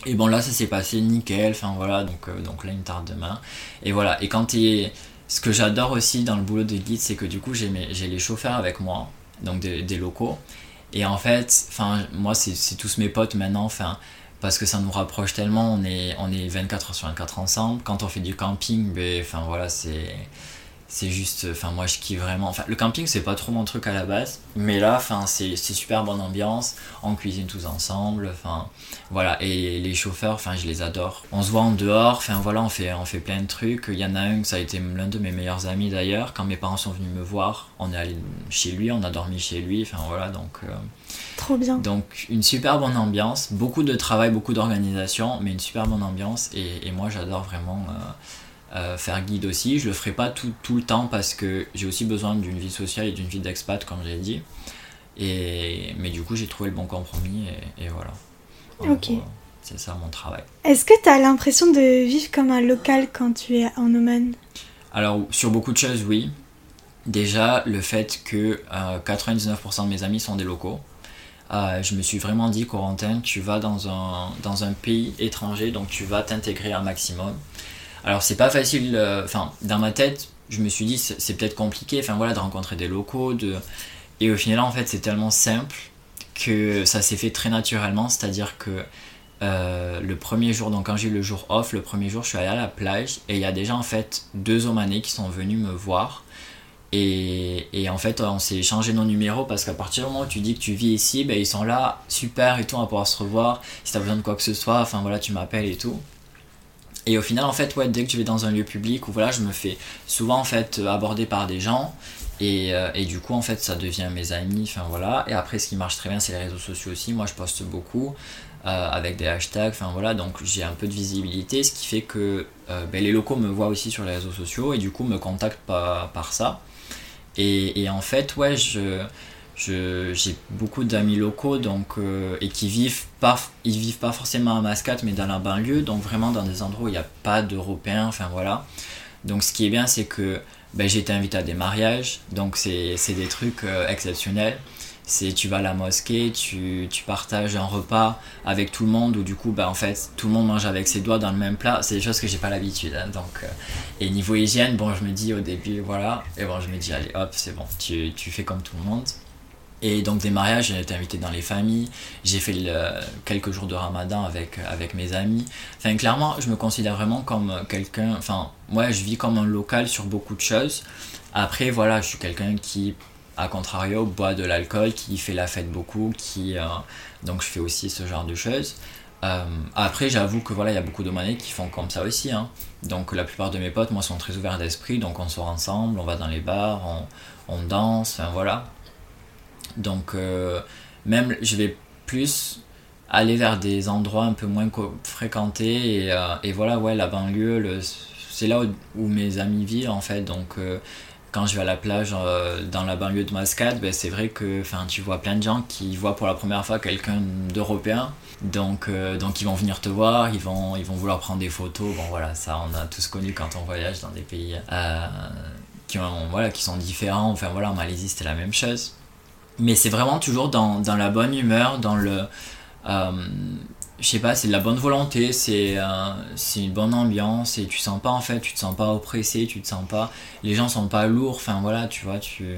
Et bon, là, ça s'est passé nickel. Enfin voilà, donc, euh, donc là, une tarde demain. Et voilà, et quand es... Ce que j'adore aussi dans le boulot de guide, c'est que du coup, j'ai les chauffeurs avec moi donc des, locaux. Et en fait, enfin, moi, c'est tous mes potes maintenant, enfin, parce que ça nous rapproche tellement, on est, on est 24 heures sur 24 ensemble. Quand on fait du camping, ben, enfin, voilà, c'est c'est juste enfin moi je kiffe vraiment. Enfin le camping c'est pas trop mon truc à la base mais là enfin c'est super bonne ambiance. On cuisine tous ensemble enfin voilà. Et les chauffeurs enfin je les adore. On se voit en dehors enfin voilà on fait on fait plein de trucs. Il y en a un ça a été l'un de mes meilleurs amis d'ailleurs. Quand mes parents sont venus me voir on est allé chez lui on a dormi chez lui enfin voilà donc euh, trop bien. donc une super bonne ambiance. Beaucoup de travail beaucoup d'organisation mais une super bonne ambiance. Et, et moi j'adore vraiment euh, euh, faire guide aussi. Je le ferai pas tout, tout le temps parce que j'ai aussi besoin d'une vie sociale et d'une vie d'expat, comme j'ai dit. Et, mais du coup, j'ai trouvé le bon compromis et, voilà. ok. c'est ça mon travail. Est-ce que tu as l'impression de vivre comme un local quand tu es en Oman? Alors, sur beaucoup de choses, oui. Déjà, le fait que 99% euh, de mes amis sont des locaux. Euh, je me suis vraiment dit, Corentin, tu vas dans un, dans un pays étranger, donc tu vas t'intégrer un maximum. Alors c'est pas facile, euh, enfin dans ma tête, je me suis dit c'est peut-être compliqué, enfin voilà, de rencontrer des locaux, de... et au final en fait c'est tellement simple que ça s'est fait très naturellement, c'est-à-dire que euh, le premier jour, donc quand j'ai eu le jour off, le premier jour je suis allé à la plage et il y a déjà en fait deux Omanais qui sont venus me voir. Et, en fait, on s'est échangé nos numéros parce qu'à partir du moment où tu dis que tu vis ici, ben, ils sont là, super et tout, on va pouvoir se revoir. Si tu as besoin de quoi que ce soit, enfin voilà, tu m'appelles et tout. Et au final, en fait, ouais, dès que je vais dans un lieu public, où voilà, je me fais souvent en fait aborder par des gens. Et, euh, et, du coup, en fait, ça devient mes amis. Enfin voilà. Et après, ce qui marche très bien, c'est les réseaux sociaux aussi. Moi, je poste beaucoup euh, avec des hashtags. Enfin voilà. Donc, j'ai un peu de visibilité, ce qui fait que euh, ben, les locaux me voient aussi sur les réseaux sociaux et du coup me contactent par, par ça. Et, et, en fait, ouais, je j'ai beaucoup d'amis locaux donc euh, et qui vivent pas ils vivent pas forcément à Mascate mais dans la banlieue donc vraiment dans des endroits où il n'y a pas d'européens enfin voilà donc ce qui est bien c'est que ben, j'ai été invité à des mariages donc c'est des trucs euh, exceptionnels c'est tu vas à la mosquée, tu, tu, partages un repas avec tout le monde, ou du coup, bah, en fait, tout le monde mange avec ses doigts dans le même plat. C'est des choses que j'ai pas l'habitude. Hein, donc, euh, et niveau hygiène, bon, je me dis au début, voilà, et bon, je me dis, allez, hop, c'est bon, tu, tu, fais comme tout le monde. Et donc, des mariages, j'ai été invité dans les familles, j'ai fait quelques jours de ramadan avec, avec mes amis. Enfin, clairement, je me considère vraiment comme quelqu'un, enfin, moi, je vis comme un local sur beaucoup de choses. Après, voilà, je suis quelqu'un qui à contrario, boit de l'alcool, qui fait la fête beaucoup, qui, euh, donc je fais aussi ce genre de choses. Euh, après, j'avoue que voilà, il y a beaucoup de monnaies qui font comme ça aussi. Hein. Donc la plupart de mes potes, moi, sont très ouverts d'esprit, donc on sort ensemble, on va dans les bars, on danse, enfin voilà. Donc euh, même, je vais plus aller vers des endroits un peu moins fréquentés et, et voilà, ouais, la banlieue, c'est là où, mes amis vivent en fait, donc quand je vais à la plage euh, dans la banlieue de Mascate, ben, c'est vrai que tu vois plein de gens qui voient pour la première fois quelqu'un d'européen. Donc, euh, donc ils vont venir te voir, ils vont, ils vont vouloir prendre des photos. Bon voilà, ça on a tous connu quand on voyage dans des pays euh, qui, ont, voilà, qui sont différents. Enfin voilà, en Malaisie c'était la même chose. Mais c'est vraiment toujours dans, dans, la bonne humeur, dans le je sais pas, c'est de la bonne volonté, c'est euh, une bonne ambiance et tu sens pas en fait, tu te sens pas oppressé, tu te sens pas, les gens sont pas lourds, enfin voilà, tu vois, tu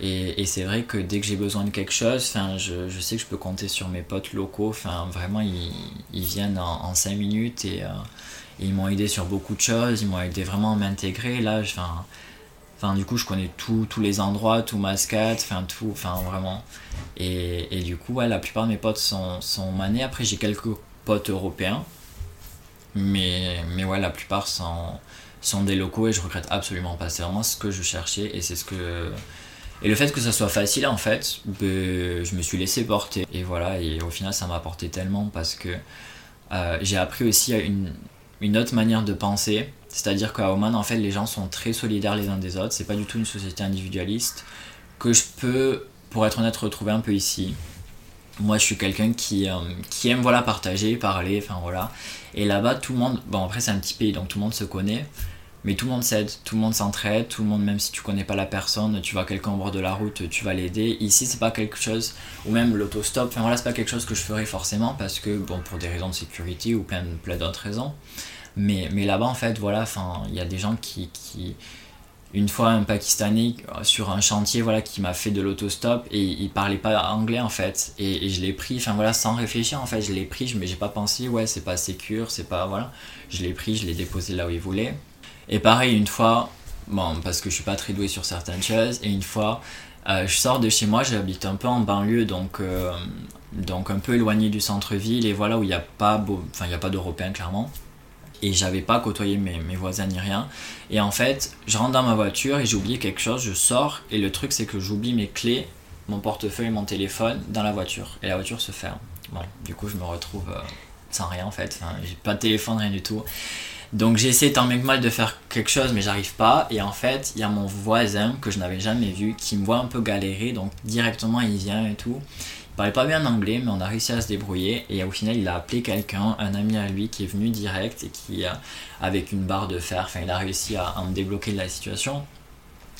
et, et c'est vrai que dès que j'ai besoin de quelque chose, enfin je, je, sais que je peux compter sur mes potes locaux, enfin vraiment ils, ils viennent en, en 5 minutes et, euh, et ils m'ont aidé sur beaucoup de choses, ils m'ont aidé vraiment à m'intégrer là, enfin Enfin, du coup, je connais tous les endroits, tout Mascate, enfin, tout, enfin, vraiment. Et, et, du coup, ouais, la plupart de mes potes sont, sont manés. Après, j'ai quelques potes européens. Mais, mais ouais, la plupart sont, sont des locaux et je regrette absolument pas. C'est vraiment ce que je cherchais et c'est ce que. Et le fait que ça soit facile, en fait, ben, je me suis laissé porter. Et voilà, et au final, ça m'a apporté tellement parce que euh, j'ai appris aussi une, une autre manière de penser c'est-à-dire qu'à Oman, en fait, les gens sont très solidaires les uns des autres. C'est pas du tout une société individualiste que je peux, pour être honnête, retrouver un peu ici. Moi, je suis quelqu'un qui, euh, qui aime voilà, partager, parler, enfin voilà. Et là-bas, tout le monde, bon après c'est un petit pays, donc tout le monde se connaît, mais tout le monde s'aide, tout le monde s'entraide, tout le monde, même si tu connais pas la personne, tu vois quelqu'un au bord de la route, tu vas l'aider. Ici, c'est pas quelque chose, ou même l'autostop, enfin voilà, c'est pas quelque chose que je ferais forcément parce que, bon, pour des raisons de sécurité ou plein, plein d'autres raisons. Mais, mais là-bas, en fait, voilà, il y a des gens qui, qui, Une fois, un Pakistanais euh, sur un chantier, voilà, qui m'a fait de l'autostop et il parlait pas anglais, en fait. Et, je l'ai pris, enfin voilà, sans réfléchir, en fait, je l'ai pris, mais j'ai pas pensé, ouais, c'est pas sécure, c'est pas. Voilà. Je l'ai pris, je l'ai déposé là où il voulait. Et pareil, une fois, bon, parce que je suis pas très doué sur certaines choses, et une fois, euh, je sors de chez moi, j'habite un peu en banlieue, donc, euh, donc un peu éloigné du centre-ville, et voilà où il n'y a pas, enfin, il a pas d'Européens, clairement et j'avais pas côtoyé mes, voisins ni rien. Et en fait, je rentre dans ma voiture et j'ai oublié quelque chose, je sors et le truc c'est que j'oublie mes clés, mon portefeuille, mon téléphone dans la voiture et la voiture se ferme. Bon, du coup, je me retrouve euh, sans rien en fait, enfin, j'ai pas de téléphone, rien du tout. Donc j'ai essayé tant bien que mal de faire quelque chose, mais j'arrive pas. Et en fait, il y a mon voisin que je n'avais jamais vu qui me voit un peu galérer, donc directement il vient et tout. Il parlait pas bien anglais, mais on a réussi à se débrouiller. Et au final, il a appelé quelqu'un, un ami à lui, qui est venu direct et qui, avec une barre de fer, enfin, il a réussi à, me débloquer de la situation.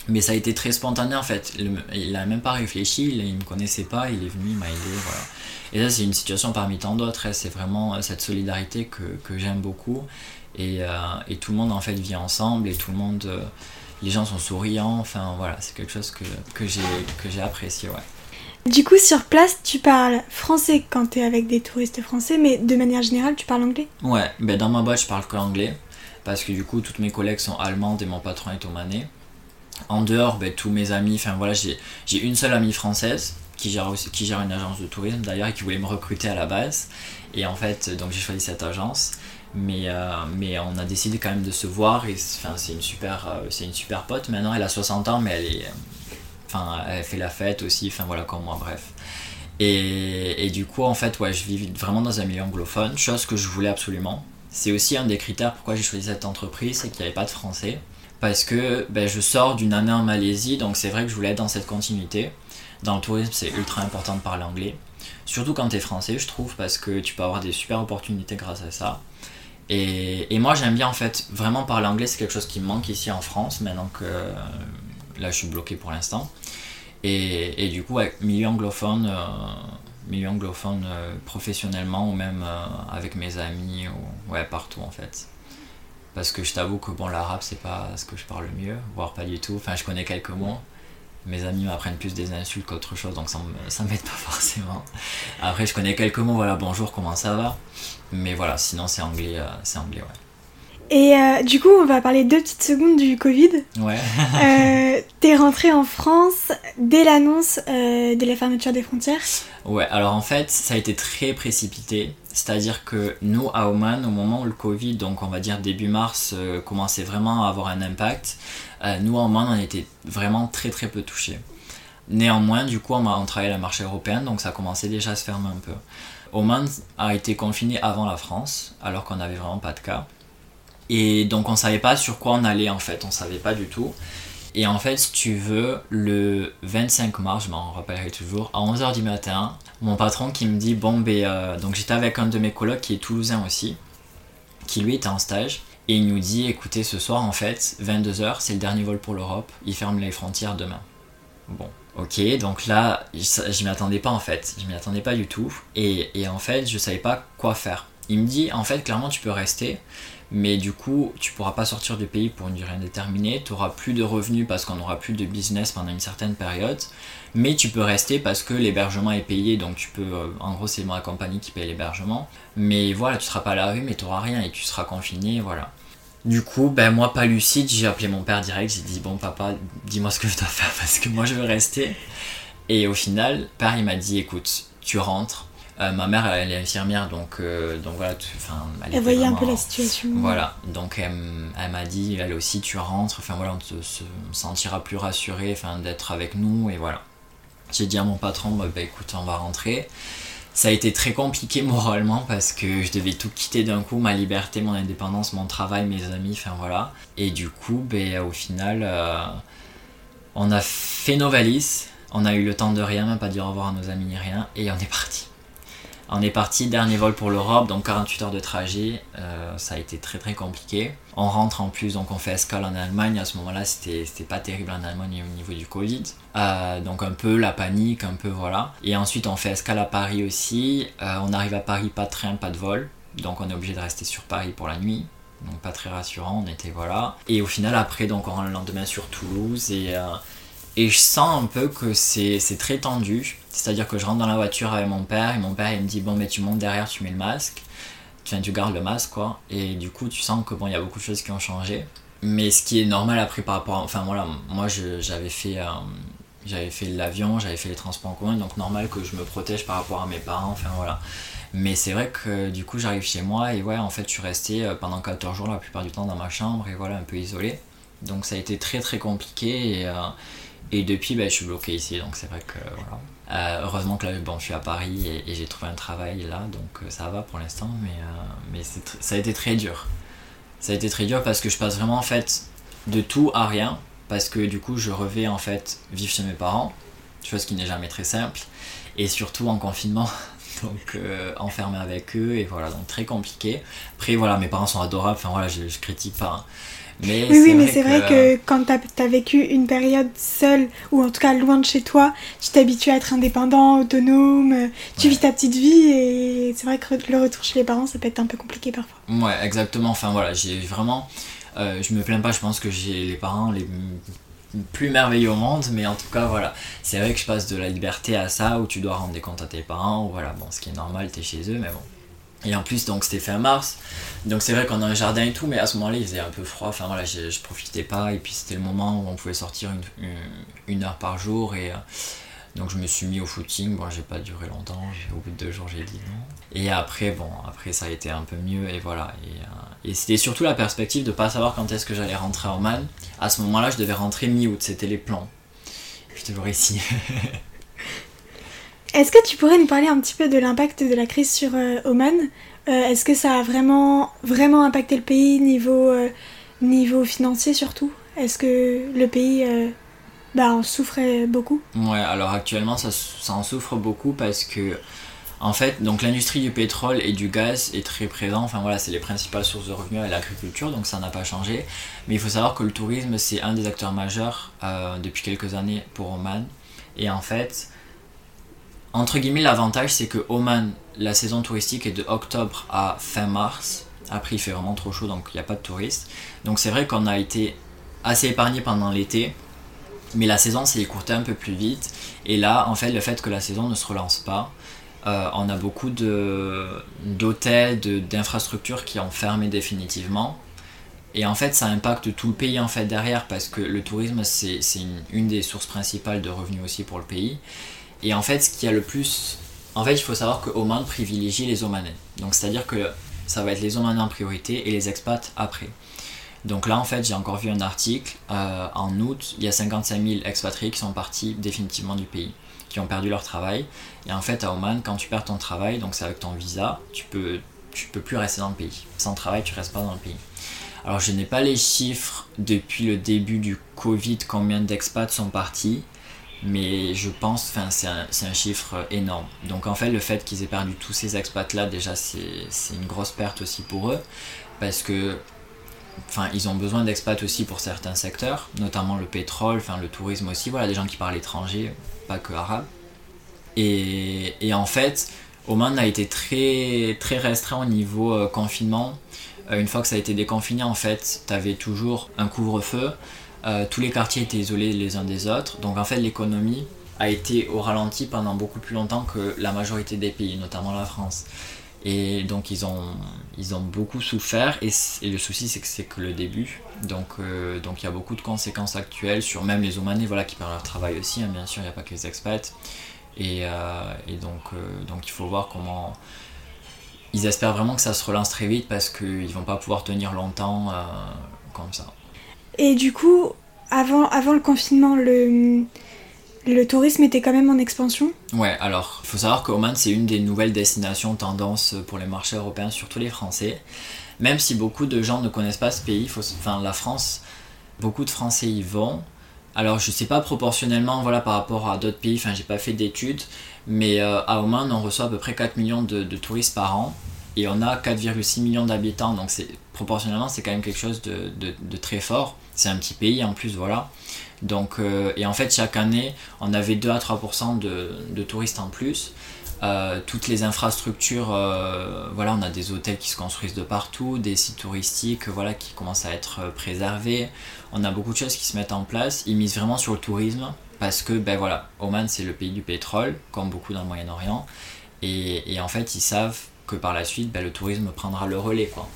Mais ça a été très spontané en fait. Il n'a même pas réfléchi, il ne me connaissait pas, il est venu, il m'a aidé. Et ça, c'est une situation parmi tant d'autres. Hein. C'est vraiment euh, cette solidarité que, que j'aime beaucoup. Et, euh, et, tout le monde en fait vit ensemble et tout le monde. Euh, les gens sont souriants. Enfin voilà, c'est quelque chose que, que j'ai apprécié. Ouais. Du coup, sur place, tu parles français quand tu es avec des touristes français, mais de manière générale, tu parles anglais? Ouais, ben dans ma boîte, je parle que anglais, parce que du coup, toutes mes collègues sont allemandes et mon patron est omanais. En dehors, ben, tous mes amis, enfin voilà, j'ai une seule amie française qui gère, aussi, qui gère une agence de tourisme d'ailleurs et qui voulait me recruter à la base. Et en fait, donc j'ai choisi cette agence. Mais, euh, mais on a décidé quand même de se voir et c'est une, euh, c'est une super pote. Maintenant, elle a 60 ans, mais elle est Enfin, elle fait la fête aussi, enfin voilà, comme moi, bref. Et, du coup, en fait, ouais, je vis vraiment dans un milieu anglophone, chose que je voulais absolument. C'est aussi un des critères pourquoi j'ai choisi cette entreprise, c'est qu'il n'y avait pas de français. Parce que ben, je sors d'une année en Malaisie, donc c'est vrai que je voulais être dans cette continuité. Dans le tourisme, c'est ultra important de parler anglais. Surtout quand tu es français, je trouve, parce que tu peux avoir des super opportunités grâce à ça. Et, et moi, j'aime bien en fait vraiment parler anglais, c'est quelque chose qui me manque ici en France, maintenant que là je suis bloqué pour l'instant. Et, du coup, ouais, milieu anglophone, euh, milieu anglophone euh, professionnellement ou même euh, avec mes amis, ou, ouais, partout en fait. Parce que je t'avoue que bon, l'arabe, c'est pas ce que je parle le mieux, voire pas du tout. Enfin, je connais quelques mots. Mes amis m'apprennent plus des insultes qu'autre chose, donc ça *laughs* m'aide pas forcément. Après, je connais quelques mots, voilà, bonjour, comment ça va? Mais voilà, sinon c'est anglais, euh, c'est anglais, ouais. Et euh, du coup, on va parler deux petites secondes du Covid. Ouais. Euh, T'es rentré en France dès l'annonce euh, de la fermeture des frontières. Ouais, alors en fait, ça a été très précipité. C'est-à-dire que nous, à Oman, au moment où le Covid, donc on va dire début mars, euh, commençait vraiment à avoir un impact, nous, à Oman, on était vraiment très très peu touchés. Néanmoins, du coup, on, a- on travaillait à la marché européenne, donc ça commençait déjà à se fermer un peu. Oman a été confiné avant la France, alors qu'on n'avait vraiment pas de cas. Et donc on savait pas sur quoi on allait en fait, on savait pas du tout. Et en fait, si tu veux, le 25 mars, je m'en rappellerai toujours, à 11h du matin, mon patron qui me dit Bon, ben, euh, donc j'étais avec un de mes colocs qui est toulousain aussi, qui lui était en stage, et il nous dit Écoutez, ce soir, en fait, 22h, c'est le dernier vol pour l'Europe, ils ferment les frontières demain. Bon, ok, donc là, je m'y attendais pas en fait, je m'y attendais pas du tout, et, et en fait, je savais pas quoi faire. Il me dit En fait, clairement, tu peux rester, mais du coup, tu pourras pas sortir du pays pour une durée indéterminée, tu auras plus de revenus parce qu'on aura plus de business pendant une certaine période, mais tu peux rester parce que l'hébergement est payé, donc tu peux, euh, en gros, c'est ma compagnie qui paye l'hébergement, mais voilà, tu seras pas à la rue, mais tu auras rien et tu seras confiné, voilà. Du coup, ben moi, pas lucide, j'ai appelé mon père direct, j'ai dit bon papa, dis-moi ce que je dois faire *laughs* parce que moi je veux rester. Et au final, père il m'a dit écoute, tu rentres. Euh, ma mère elle est infirmière donc euh, donc voilà, enfin elle voyait un peu la situation. voilà, donc elle, m'a dit, elle aussi, tu rentres, enfin voilà, on te- se sentira plus rassuré d'être avec nous, et voilà. J'ai dit à mon patron, bah, bah, écoute, on va rentrer. Ça a été très compliqué *laughs* moralement parce que je devais tout quitter d'un coup, ma liberté, mon indépendance, mon travail, mes amis, enfin voilà. Et du coup, ben, au final, euh, on a fait nos valises, on a eu le temps de rien, même pas dire au revoir à nos amis ni rien, et on est parti. On est parti, dernier vol pour l'Europe, donc 48 heures de trajet, euh, ça a été très très compliqué. On rentre en plus, donc on fait escale en Allemagne, à ce moment-là c'était pas terrible en Allemagne au niveau du Covid. Euh, donc un peu la panique, un peu voilà. Et ensuite on fait escale à Paris aussi, Euh, on arrive à Paris, pas de train, pas de vol, donc on est obligé de rester sur Paris pour la nuit. Donc pas très rassurant, on était voilà. Et au final après, donc on rentre le lendemain sur Toulouse et... et je sens un peu que c'est très tendu. C'est-à-dire que je rentre dans la voiture avec mon père et mon père il me dit bon mais tu montes derrière, tu mets le masque. Tu, tu gardes le masque quoi. Et du coup tu sens que bon il y a beaucoup de choses qui ont changé. Mais ce qui est normal après par rapport à... Enfin voilà, moi j'avais fait... euh, j'avais fait l'avion, j'avais fait les transports en commun, donc normal que je me protège par rapport à mes parents, enfin voilà. Mais c'est vrai que du coup j'arrive chez moi et ouais en fait je suis resté euh, pendant 14 jours la plupart du temps dans ma chambre et voilà un peu isolé. Donc ça a été très très compliqué et, euh, et depuis ben, je suis bloqué ici donc c'est vrai que voilà. Euh, heureusement que là bon, je suis à Paris et, j'ai trouvé un travail là donc euh, ça va pour l'instant mais, euh, mais ça a été très dur. Ça a été très dur parce que je passe vraiment en fait de tout à rien parce que du coup je revais en fait vivre chez mes parents, chose qui n'est jamais très simple et surtout en confinement *laughs* donc enfermé avec eux et voilà donc très compliqué. Après voilà mes parents sont adorables, enfin voilà je, je critique pas. hein. Mais Oui, oui, mais c'est vrai que quand t'as as vécu une période seule, ou en tout cas loin de chez toi, tu t'habitues à être indépendant, autonome, tu Ouais. vis ta petite vie, et c'est vrai que le retour chez les parents, ça peut être un peu compliqué parfois. Ouais, exactement. Enfin voilà, j'ai vraiment. euh, je me plains pas, je pense que j'ai les parents les plus merveilleux au monde, mais en tout cas, voilà. C'est vrai que je passe de la liberté à ça où tu dois rendre des comptes à tes parents, ou voilà, bon, ce qui est normal, t'es chez eux, mais bon. Et en plus, donc c'était fin mars, donc c'est vrai qu'on a un jardin et tout, mais à ce moment-là, il faisait un peu froid, enfin voilà, je, je profitais pas, et puis c'était le moment où on pouvait sortir une, une, une heure par jour, et. euh, donc je me suis mis au footing, bon j'ai pas duré longtemps, au bout de deux jours j'ai dit non. Et après bon, après ça a été un peu mieux et voilà. Et, euh, et c'était surtout la perspective de pas savoir quand est-ce que j'allais rentrer à Oman. À ce moment-là je devais rentrer mi-août, c'était les plans. Je suis toujours ici. *laughs* Est-ce que tu pourrais nous parler un petit peu de l'impact de la crise sur euh, Oman? Euh, Est-ce que ça a vraiment, vraiment impacté le pays niveau, euh, niveau financier surtout? Est-ce que le pays bah, en souffrait beaucoup? Ouais, alors actuellement ça, ça en souffre beaucoup parce que en fait, donc l'industrie du pétrole et du gaz est très présente. Enfin voilà, c'est les principales sources de revenus à l'agriculture, donc ça n'a pas changé. Mais il faut savoir que le tourisme c'est un des acteurs majeurs depuis quelques années pour Oman. Et en fait, entre guillemets, l'avantage c'est que Oman, la saison touristique est de octobre à fin mars. Après, il fait vraiment trop chaud, donc il n'y a pas de touristes. Donc c'est vrai qu'on a été assez épargné pendant l'été, mais la saison s'est écourtée un peu plus vite. Et là, en fait, le fait que la saison ne se relance pas, euh, on a beaucoup d'hôtels, d'infrastructures qui ont fermé définitivement. Et en fait, ça impacte tout le pays en fait derrière parce que le tourisme, c'est une, une, des sources principales de revenus aussi pour le pays. Et en fait, ce qui a le plus. En fait, il faut savoir que Oman privilégie les Omanais. Donc, c'est-à-dire que ça va être les Omanais en priorité et les expats après. Donc là, en fait, j'ai encore vu un article. Euh, en août, il y a 55 000 expatriés qui sont partis définitivement du pays, qui ont perdu leur travail. Et en fait, à Oman, quand tu perds ton travail, donc c'est avec ton visa, tu peux, tu peux plus rester dans le pays. Sans travail, tu restes pas dans le pays. Alors, je n'ai pas les chiffres depuis le début du Covid, combien d'expats sont partis mais je pense, enfin, c'est un, chiffre énorme. Donc en fait, le fait qu'ils aient perdu tous ces expats-là, déjà, c'est une grosse perte aussi pour eux, parce que, enfin, ils ont besoin d'expats aussi pour certains secteurs, notamment le pétrole, enfin, le tourisme aussi, voilà, des gens qui parlent étranger, pas que arabe. Et, et en fait, Oman a été très, très restreint au niveau euh, confinement. Euh, une fois que ça a été déconfiné, en fait, tu avais toujours un couvre-feu. Euh, tous les quartiers étaient isolés les uns des autres. Donc en fait, l'économie a été au ralenti pendant beaucoup plus longtemps que la majorité des pays, notamment la France. Et donc ils ont, ils ont beaucoup souffert et, le souci c'est que c'est que le début. Donc euh, donc il y a beaucoup de conséquences actuelles sur même les Omanais voilà, qui perdent leur travail aussi, hein, bien sûr, il n'y a pas que les expats. Et, euh, donc, donc il faut voir comment... Ils espèrent vraiment que ça se relance très vite parce qu'ils vont pas pouvoir tenir longtemps comme ça. Et du coup, avant, avant le confinement, le, le tourisme était quand même en expansion Ouais, alors il faut savoir qu'Oman c'est une des nouvelles destinations tendance pour les marchés européens, surtout les Français. Même si beaucoup de gens ne connaissent pas ce pays, enfin la France, beaucoup de Français y vont. Alors je sais pas proportionnellement voilà par rapport à d'autres pays, enfin j'ai pas fait d'études, mais euh, à Oman on reçoit à peu près 4 millions de, de touristes par an et on a 4,6 millions d'habitants, donc proportionnellement c'est quand même quelque chose de, de très fort. C'est un petit pays en plus, voilà. Donc, euh, et en fait, chaque année, on avait 2 à 3% de, de, touristes en plus. Euh, toutes les infrastructures, euh, voilà, on a des hôtels qui se construisent de partout, des sites touristiques, voilà, qui commencent à être préservés. On a beaucoup de choses qui se mettent en place. Ils misent vraiment sur le tourisme parce que, ben voilà, Oman c'est le pays du pétrole, comme beaucoup dans le Moyen-Orient, et, et, en fait, ils savent que par la suite, ben, le tourisme prendra le relais, quoi.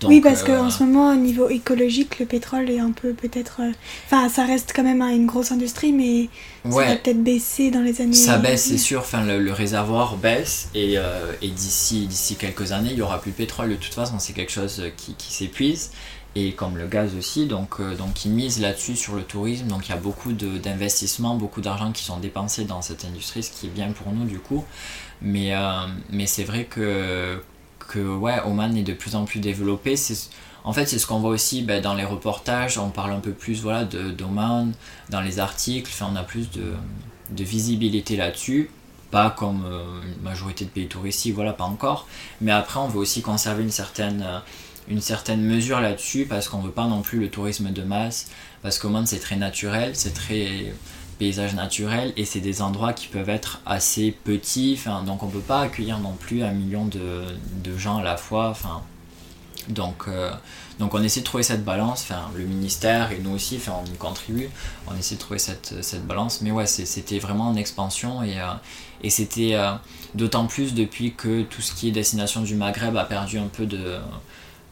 Donc, oui, parce qu'en ce moment, au niveau écologique, le pétrole est un peu peut-être. Euh, enfin, ça reste quand même une grosse industrie, mais ça va peut-être baisser dans les années. Ça baisse, c'est sûr. Enfin, le, réservoir baisse et, euh, et d'ici, d'ici quelques années, il y aura plus de pétrole. De toute façon, c'est quelque chose qui, qui s'épuise. Et comme le gaz aussi, donc, euh, donc ils misent là-dessus sur le tourisme. Donc il y a beaucoup d'investissements, beaucoup d'argent qui sont dépensés dans cette industrie, ce qui est bien pour nous du coup. Mais, mais c'est vrai que que ouais, Oman est de plus en plus développé. En fait, c'est ce qu'on voit aussi ben, dans les reportages. On parle un peu plus voilà, d'Oman, dans les articles. On a plus de, de visibilité là-dessus. Pas comme euh, une majorité de pays touristiques, voilà, pas encore. Mais après, on veut aussi conserver une certaine, euh, une certaine mesure là-dessus parce qu'on veut pas non plus le tourisme de masse. Parce qu'Oman, c'est très naturel, c'est très paysages naturels et c'est des endroits qui peuvent être assez petits, donc on peut pas accueillir non plus un million de, de gens à la fois. Enfin, donc, euh, donc on essaie de trouver cette balance, enfin, le ministère et nous aussi, enfin, on y contribue, on essaie de trouver cette, cette balance, mais ouais, c'était vraiment en expansion et, euh, et c'était euh, d'autant plus depuis que tout ce qui est destination du Maghreb a perdu un peu de,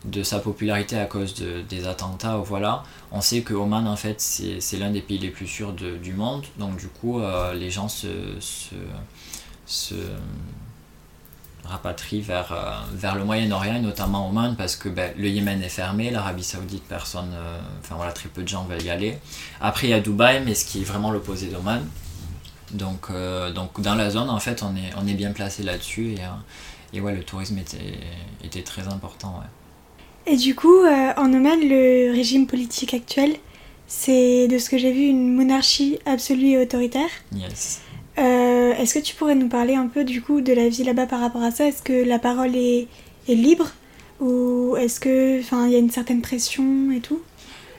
de sa popularité à cause de, des attentats, voilà. On sait que Oman, en fait, c'est l'un des pays les plus sûrs du monde, donc du coup, euh, les gens se, se, se rapatrient vers, euh, vers le Moyen-Orient, notamment Oman, parce que ben, le Yémen est fermé, l'Arabie Saoudite, personne, euh, enfin voilà, très peu de gens veulent y aller. Après, il y a Dubaï, mais ce qui est vraiment l'opposé d'Oman. Donc, donc, dans la zone, en fait, on est, on est bien placé là-dessus, et, et ouais, le tourisme était, était très important. Et du coup, euh, en Oman, le régime politique actuel, c'est de ce que j'ai vu une monarchie absolue et autoritaire. Yes. Euh, Est-ce que tu pourrais nous parler un peu du coup de la vie là-bas par rapport à ça? Est-ce que la parole est, est libre? Ou est-ce que, enfin, il y a une certaine pression et tout?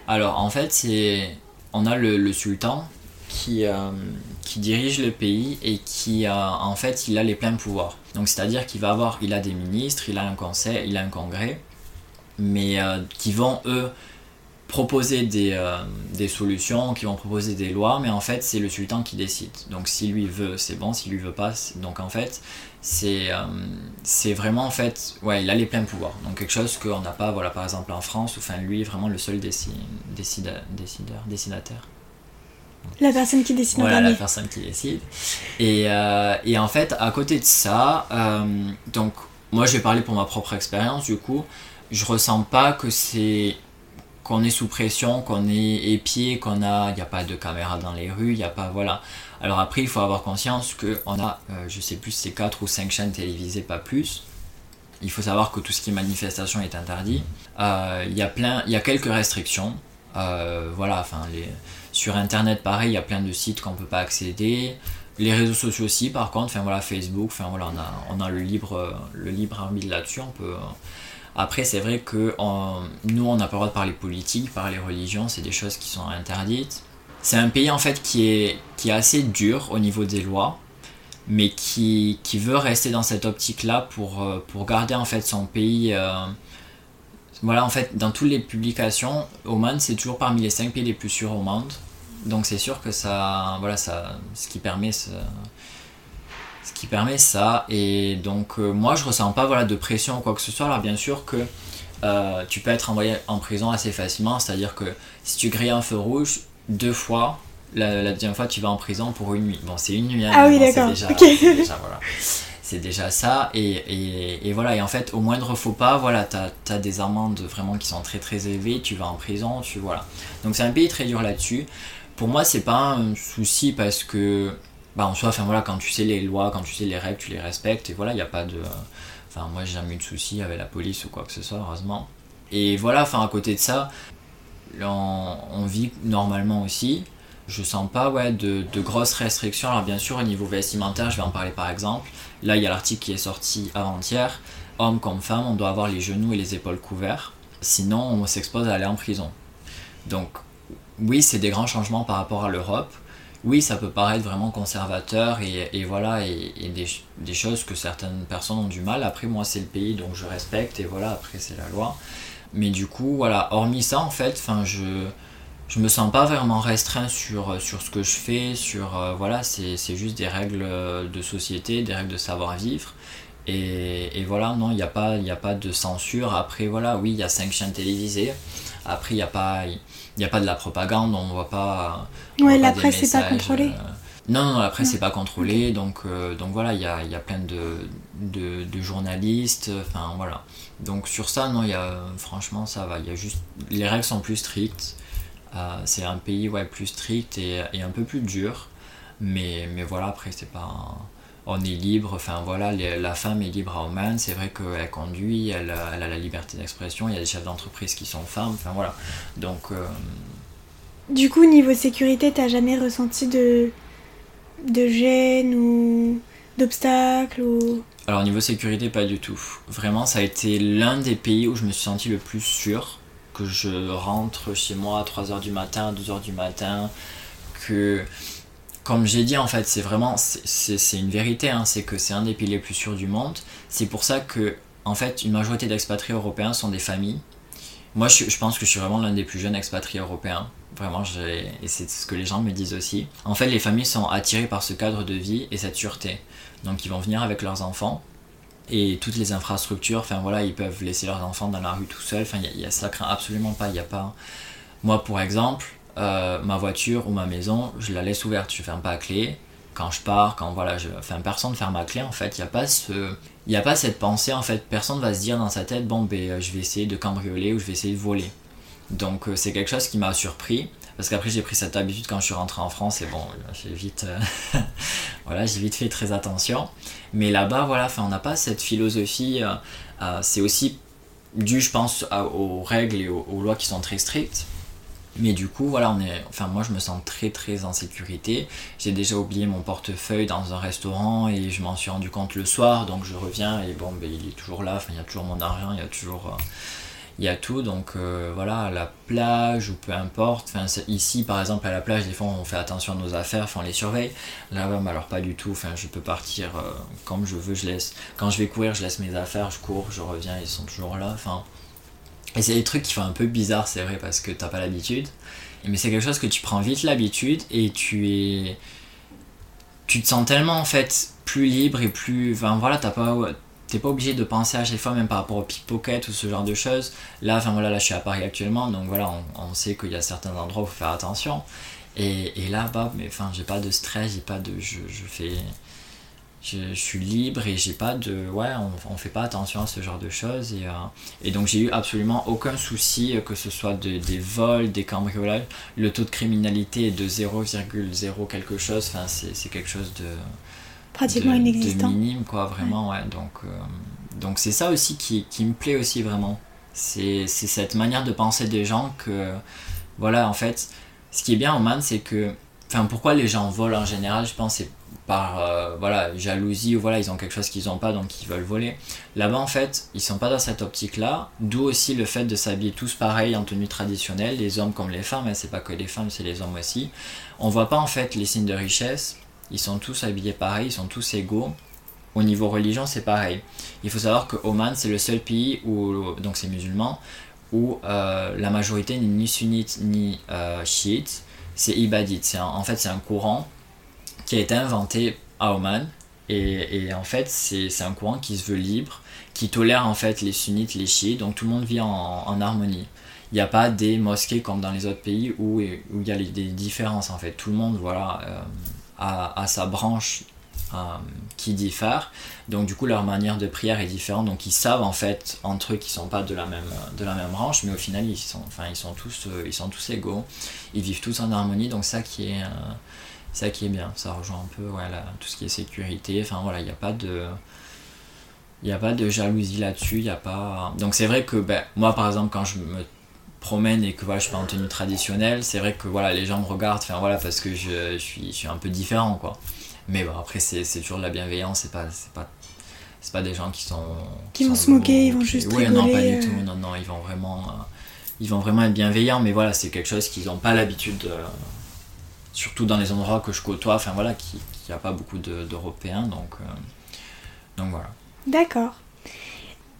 Alors en fait, c'est, on a le, le sultan qui, euh, qui dirige le pays et qui en fait, il a les pleins pouvoirs. Donc c'est-à-dire qu'il va avoir, il a des ministres, il a un conseil, il a un congrès, mais euh, qui vont eux proposer des, euh, des, solutions, qui vont proposer des lois, mais en fait c'est le sultan qui décide. Donc si lui veut, c'est bon, si lui veut pas, donc en fait c'est euh, c'est vraiment en fait, ouais, il a les pleins pouvoirs. Donc quelque chose qu'on n'a pas, voilà, par exemple en France, enfin lui vraiment le seul décideur, décideur, décidataire. La personne qui décide voilà, la personne qui décide. Et, euh, et, en fait, à côté de ça, donc moi je vais parler pour ma propre expérience du coup, je ressens pas que c'est qu'on est sous pression, qu'on est épié, qu'on a, il n'y a pas de caméra dans les rues, il n'y a pas, voilà. Alors après, il faut avoir conscience qu'on a, euh, je sais plus, c'est 4 ou 5 chaînes télévisées, pas plus. Il faut savoir que tout ce qui est manifestation est interdit. Euh, il y a y a quelques restrictions. Euh, voilà, enfin, sur Internet, pareil, il y a plein de sites qu'on ne peut pas accéder. Les réseaux sociaux aussi, par contre, enfin voilà, Facebook, enfin voilà, on a, on a le libre, le libre arbitre là-dessus, on peut après, c'est vrai que nous, on n'a pas le droit de parler politique, parler religion, c'est des choses qui sont interdites. C'est un pays en fait qui est, assez dur au niveau des lois, mais qui, veut rester dans cette optique-là pour, euh, garder en fait son pays. Euh, voilà, en fait, dans toutes les publications, Oman, c'est toujours parmi les 5 pays les plus sûrs au monde. Donc c'est sûr que ça, voilà, ça, ce qui permet ce qui permet ça. Et donc, euh, moi, je ressens pas voilà, de pression ou quoi que ce soit. Alors, bien sûr que euh, tu peux être envoyé en prison assez facilement, c'est-à-dire que si tu grilles un feu rouge deux fois, la, deuxième fois, tu vas en prison pour une nuit. Bon, c'est une nuit. Hein, ah oui, d'accord. C'est déjà, ça. Et, et, voilà, et en fait, au moindre faux pas, voilà, tu as, des amendes vraiment qui sont très très élevées, tu vas en prison, tu voilà. Donc c'est un pays très dur là-dessus. Pour moi, c'est pas un souci parce que bah en soi, enfin voilà, quand tu sais les lois, quand tu sais les règles, tu les respectes et voilà, il n'y a pas de. Enfin, moi j'ai jamais eu de soucis avec la police ou quoi que ce soit, heureusement. Et voilà, enfin à côté de ça, on, vit normalement aussi. Je sens pas ouais, de, de, grosses restrictions. Alors bien sûr au niveau vestimentaire, je vais en parler par exemple. Là il y a l'article qui est sorti avant-hier. Homme comme femme, on doit avoir les genoux et les épaules couverts. Sinon on s'expose à aller en prison. Donc oui, c'est des grands changements par rapport à l'Europe oui, ça peut paraître vraiment conservateur et, voilà, et, des, choses que certaines personnes ont du mal. Après, moi, c'est le pays, donc je respecte et voilà, après, c'est la loi. Mais du coup, voilà, hormis ça, en fait, je, je me sens pas vraiment restreint sur, ce que je fais, sur, euh, voilà, c'est juste des règles de société, des règles de savoir-vivre. Et, voilà, non, il n'y a, pas, a pas de censure. Après, voilà, oui, il y a cinq chaînes télévisées. Après, il n'y a pas il n'y a pas de la propagande, on ne voit pas. ouais, la presse, c'est pas contrôlé. Euh, non, non, la presse, c'est pas contrôlé, donc, euh, donc voilà, il y a, y a, plein de, de, de, journalistes, enfin voilà. Donc sur ça, non, y a, franchement, ça va. Y a juste, les règles sont plus strictes. Euh, c'est un pays ouais, plus strict et, et, un peu plus dur, mais, mais voilà, après, c'est pas on est libre, enfin voilà, la femme est libre à Oman, c'est vrai qu'elle conduit, elle, a la liberté d'expression, il y a des chefs d'entreprise qui sont femmes, enfin voilà. Donc. Euh, du coup, niveau sécurité, t'as jamais ressenti de, de gêne ou d'obstacles ou... Alors, niveau sécurité, pas du tout. Vraiment, ça a été l'un des pays où je me suis senti le plus sûr que je rentre chez moi à 3h du matin, à 2h du matin, que comme j'ai dit en fait, c'est vraiment, c'est une vérité, hein, c'est que c'est un des les plus sûrs du monde. C'est pour ça que, en fait, une majorité d'expatriés européens sont des familles. Moi, je, je, pense que je suis vraiment l'un des plus jeunes expatriés européens. Vraiment, et c'est ce que les gens me disent aussi. En fait, les familles sont attirées par ce cadre de vie et cette sûreté. Donc, ils vont venir avec leurs enfants et toutes les infrastructures. Enfin voilà, ils peuvent laisser leurs enfants dans la rue tout seuls. Enfin, y a, ça craint absolument pas. Il n'y a pas. Moi, pour exemple, euh, ma voiture ou ma maison, je la laisse ouverte, je ferme pas à clé. Quand je pars, quand voilà, je, enfin, personne ferme à clé en fait. Il n'y a pas ce, a pas cette pensée en fait. Personne va se dire dans sa tête, bon ben, euh, je vais essayer de cambrioler ou je vais essayer de voler. Donc euh, c'est quelque chose qui m'a surpris parce qu'après j'ai pris cette habitude quand je suis rentré en France et bon, j'ai vite, *laughs* voilà, vite fait très attention. Mais là-bas, voilà, on n'a pas cette philosophie. c'est aussi dû, je pense, aux règles et aux lois qui sont très strictes. Mais du coup, voilà, on est, enfin moi je me sens très très en sécurité. J'ai déjà oublié mon portefeuille dans un restaurant et je m'en suis rendu compte le soir, donc je reviens et bon, ben, il est toujours là. Enfin, il y a toujours mon argent, il y a toujours, euh, il y a tout, donc euh, voilà, à la plage ou peu importe. Enfin, ici, par exemple, à la plage, des fois, on fait attention à nos affaires, enfin, on les surveille. Là-bas, alors pas du tout. Enfin, je peux partir euh, comme je veux, je laisse. Quand je vais courir, je laisse mes affaires, je cours, je reviens, ils sont toujours là. Enfin, et c'est des trucs qui font un peu bizarre, c'est vrai, parce que t'as pas l'habitude. Mais c'est quelque chose que tu prends vite l'habitude et tu es. Tu te sens tellement en fait plus libre et plus. Enfin voilà, t'as pas t'es pas obligé de penser à chaque fois, même par rapport au pickpocket ou ce genre de choses. Là, enfin voilà, là je suis à Paris actuellement, donc voilà, on, sait qu'il y a certains endroits où faut faire attention. Et, et là, bah, mais enfin, j'ai pas de stress, j'ai pas de. Je, je fais. Je, suis libre et j'ai pas de. Ouais, on, on, fait pas attention à ce genre de choses. Et, euh, et donc j'ai eu absolument aucun souci, que ce soit de, des vols, des cambriolages. Le taux de criminalité est de 0,0 quelque chose, enfin, c'est quelque chose de pratiquement inexistant. minime, quoi, vraiment, ouais. Donc, euh, donc c'est ça aussi qui, qui, me plaît aussi vraiment. C'est cette manière de penser des gens que, voilà, en fait, ce qui est bien en Man, c'est que, enfin, pourquoi les gens volent en général, je pense, c'est par, euh, voilà, jalousie ou voilà, ils ont quelque chose qu'ils n'ont pas, donc ils veulent voler. Là-bas, en fait, ils sont pas dans cette optique-là, d'où aussi le fait de s'habiller tous pareil en tenue traditionnelle, les hommes comme les femmes, mais c'est pas que les femmes, c'est les hommes aussi. On voit pas, en fait, les signes de richesse, ils sont tous habillés pareil, ils sont tous égaux. Au niveau religion, c'est pareil. Il faut savoir que Oman, c'est le seul pays où, donc c'est musulman, où euh, la majorité n'est ni sunnite ni euh, chiite, c'est ibadite. en fait, c'est un courant qui a été inventé à Oman. Et, en fait, c'est un courant qui se veut libre, qui tolère en fait les sunnites, les chiites, donc tout le monde vit en, harmonie. Il n'y a pas des mosquées comme dans les autres pays où, il y a des différences en fait. Tout le monde, voilà. Euh, à, sa branche euh, qui diffère. Donc du coup leur manière de prière est différente. Donc ils savent en fait entre eux qu'ils sont pas de la même de la même branche, mais au final ils sont enfin ils sont tous euh, ils sont tous égaux. Ils vivent tous en harmonie. Donc ça qui est ça qui est bien. Ça rejoint un peu tout ce qui est sécurité. Enfin voilà il n'y a pas de il a pas de jalousie là-dessus. Il a pas donc c'est vrai que ben, moi par exemple quand je me promène et que voilà, je suis pas en tenue traditionnelle, c'est vrai que voilà, les gens me regardent enfin, voilà, parce que je, je, suis, je suis un peu différent. quoi. Mais bon, après, c'est toujours de la bienveillance, c'est pas, pas, pas des gens qui sont. Qui vont se moquer, ils vont juste. Oui, non, pas du euh. tout. Non, non, ils vont vraiment, euh, ils vont vraiment être bienveillants, mais voilà, c'est quelque chose qu'ils n'ont pas l'habitude, surtout dans les endroits que je côtoie, enfin voilà, qui n'y a pas beaucoup d'Européens, donc, euh, donc voilà. D'accord.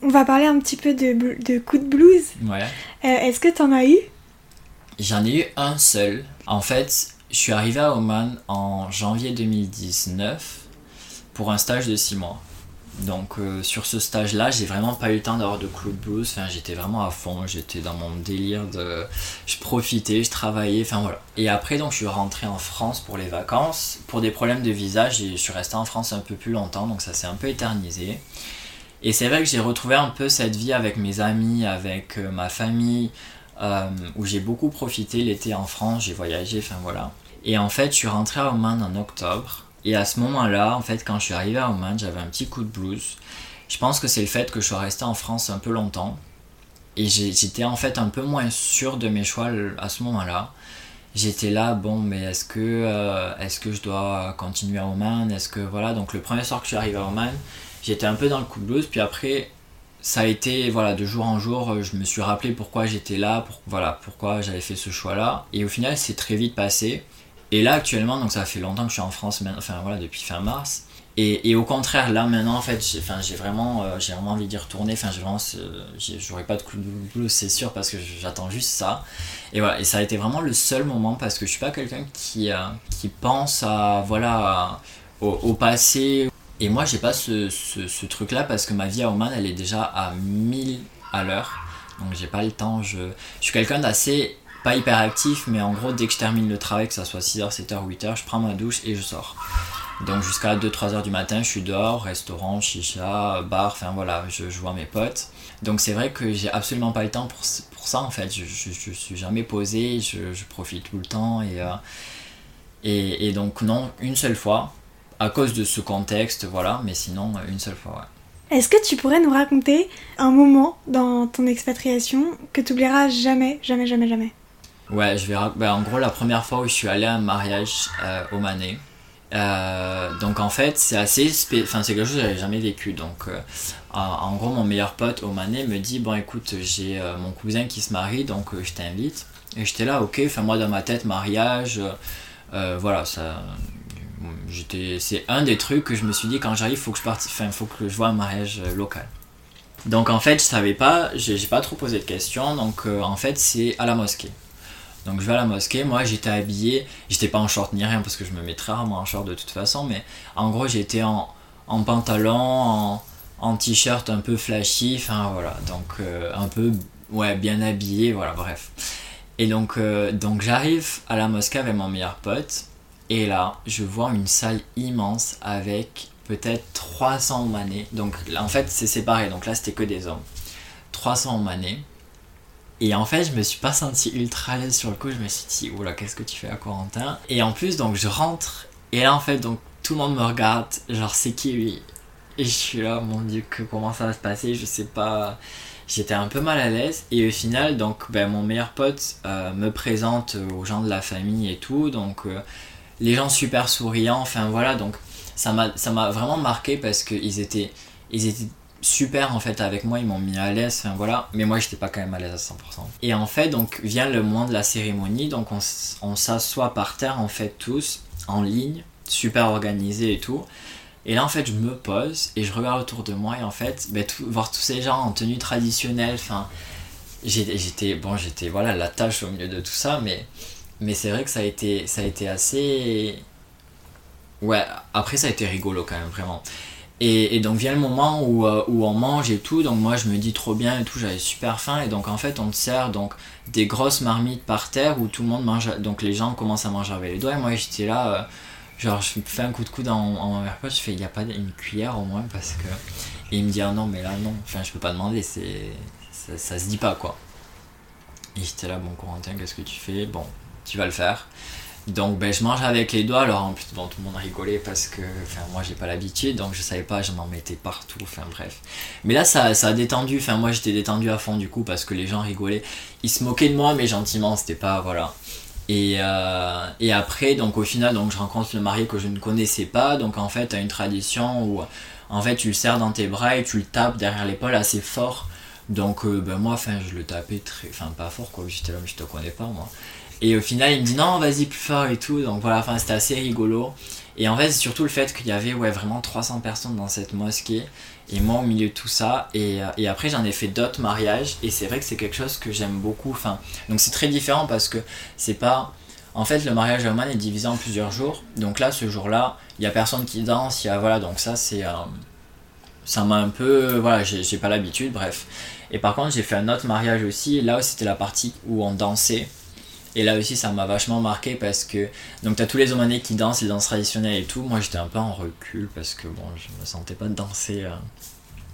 On va parler un petit peu de, de coup de blues. Ouais. Euh, est-ce que t'en as eu? J'en ai eu un seul. En fait, je suis arrivé à Oman en janvier 2019 pour un stage de 6 mois. Donc euh, sur ce stage-là, j'ai vraiment pas eu le temps d'avoir de de blues. Enfin, j'étais vraiment à fond. J'étais dans mon délire de, je profitais, je travaillais. Enfin voilà. Et après, donc je suis rentré en France pour les vacances. Pour des problèmes de visa, je suis resté en France un peu plus longtemps, donc ça s'est un peu éternisé. Et c'est vrai que j'ai retrouvé un peu cette vie avec mes amis, avec euh, ma famille, euh, où j'ai beaucoup profité l'été en France, j'ai voyagé, enfin voilà. Et en fait, je suis rentré à Oman en octobre. Et à ce moment-là, en fait, quand je suis arrivé à Oman, j'avais un petit coup de blues. Je pense que c'est le fait que je sois resté en France un peu longtemps. Et j'étais en fait un peu moins sûr de mes choix à ce moment-là. J'étais là, bon, mais est-ce que, euh, est-ce que je dois continuer à Oman? Est-ce que, voilà, donc le premier soir que je suis arrivé à Oman, j'étais un peu dans le coup de blues, puis après, ça a été, voilà, de jour en jour, je me suis rappelé pourquoi j'étais là, pour, voilà, pourquoi j'avais fait ce choix-là, et au final, c'est très vite passé. Et là, actuellement, donc ça fait longtemps que je suis en France, enfin voilà, depuis fin mars. Et, et, au contraire, là maintenant, en fait, j'ai, vraiment, euh, j'ai vraiment envie d'y retourner. Enfin, j'aurais pas de coup de blues, c'est sûr, parce que j'attends juste ça. Et voilà, et ça a été vraiment le seul moment parce que je suis pas quelqu'un qui, euh, qui pense à, voilà, au, passé et moi, j'ai pas ce, ce, truc-là parce que ma vie à Oman, elle est déjà à 1000 à l'heure. Donc, j'ai pas le temps. Je suis quelqu'un d'assez, pas hyper actif, mais en gros, dès que je termine le travail, que ça soit 6h, 7h, 8h, je prends ma douche et je sors. Donc, jusqu'à 2-3 h du matin, je suis dehors, restaurant, chicha, bar, enfin voilà, je, vois mes potes. Donc, c'est vrai que j'ai absolument pas le temps pour, pour ça en fait. Je, je, suis jamais posé, je, profite tout le temps et, euh, et, et donc, non, une seule fois à cause de ce contexte, voilà, mais sinon une seule fois. Est-ce que tu pourrais nous raconter un moment dans ton expatriation que tu oublieras jamais, jamais, jamais, jamais? Ouais, je vais bah, en gros la première fois où je suis allé à un mariage euh, au Mané. Euh, donc en fait, c'est assez enfin c'est quelque chose que j'avais jamais vécu. Donc euh, en gros, mon meilleur pote Omané me dit bon écoute, j'ai mon cousin qui se marie, donc je t'invite. Et j'étais là, ok, enfin moi dans ma tête mariage, voilà ça. J'étais, c'est un des trucs que je me suis dit quand j'arrive, faut que je parte, enfin faut que je vois un mariage local. Donc en fait, je savais pas, j'ai pas trop posé de questions. Donc en fait, c'est à la mosquée. Donc je vais à la mosquée, moi j'étais habillé, j'étais pas en short ni rien parce que je me mets très rarement en short de toute façon, mais en gros j'étais en, pantalon, en, t-shirt un peu flashy, enfin voilà, donc euh, un peu ouais, bien habillé, voilà, bref. Et donc, euh, donc j'arrive à la mosquée avec mon meilleur pote, et là je vois une salle immense avec peut-être 300 manés, donc en fait c'est séparé, donc là c'était que des hommes. 300 manés et en fait, je me suis pas senti ultra à l'aise sur le coup. Je me suis dit, oula, qu'est-ce que tu fais à Corentin? Et en plus, donc je rentre. Et là, en fait, donc tout le monde me regarde. Genre, c'est qui lui? Et je suis là, mon dieu, que, comment ça va se passer? Je sais pas. J'étais un peu mal à l'aise. Et au final, donc, ben, mon meilleur pote euh, me présente aux gens de la famille et tout. Donc, euh, les gens super souriants. Enfin, voilà. Donc, ça m'a vraiment marqué parce qu'ils étaient, ils étaient super en fait avec moi, ils m'ont mis à l'aise, enfin voilà, mais moi j'étais pas quand même à l'aise à 100%. Et en fait, donc vient le moment de la cérémonie, donc on, s'assoit par terre en fait tous, en ligne, super organisé et tout. Et là en fait je me pose et je regarde autour de moi et en fait, ben, voir tous ces gens en tenue traditionnelle, enfin j'étais, bon j'étais voilà la tâche au milieu de tout ça, mais, mais c'est vrai que ça a été, ça a été assez... Ouais, après ça a été rigolo quand même, vraiment. Et, donc vient le moment où, euh, où, on mange et tout, donc moi je me dis trop bien et tout, j'avais super faim. Et donc en fait on te sert donc des grosses marmites par terre où tout le monde mange, donc les gens commencent à manger avec les doigts. Et moi j'étais là, euh, genre je fais un coup de coude en, en je fais il n'y a pas une cuillère au moins parce que... Et il me dit ah non mais là non, enfin je peux pas demander, c'est ça, ça se dit pas quoi. Et j'étais là bon Corentin qu'est-ce que tu fais? Bon tu vas le faire. Donc ben, je mange avec les doigts, alors en plus tout le monde rigolait parce que moi j'ai pas l'habitude, donc je savais pas, je m'en mettais partout, enfin bref. Mais là ça, ça a détendu, enfin moi j'étais détendu à fond du coup parce que les gens rigolaient. Ils se moquaient de moi mais gentiment, c'était pas, voilà. Et, euh, et après, donc au final, donc, je rencontre le marié que je ne connaissais pas, donc en fait, tu as une tradition où en fait tu le serres dans tes bras et tu le tapes derrière l'épaule assez fort. Donc euh, ben moi, enfin je le tapais très, enfin pas fort quoi, j'étais là mais je te connais pas moi. Et au final, il me dit non, vas-y plus fort et tout. Donc voilà, c'était assez rigolo. Et en fait, c'est surtout le fait qu'il y avait ouais, vraiment 300 personnes dans cette mosquée. Et moi au milieu de tout ça. Et, euh, et après, j'en ai fait d'autres mariages. Et c'est vrai que c'est quelque chose que j'aime beaucoup. Enfin, donc c'est très différent parce que c'est pas. En fait, le mariage Oman est divisé en plusieurs jours. Donc là, ce jour-là, il y a personne qui danse. Y a, voilà, donc ça, c'est. Euh, ça m'a un peu. Voilà, j'ai pas l'habitude, bref. Et par contre, j'ai fait un autre mariage aussi. Là, c'était la partie où on dansait. Et là aussi, ça m'a vachement marqué parce que. Donc, t'as tous les Omanais qui dansent, les danses traditionnelles et tout. Moi, j'étais un peu en recul parce que, bon, je me sentais pas danser. Euh.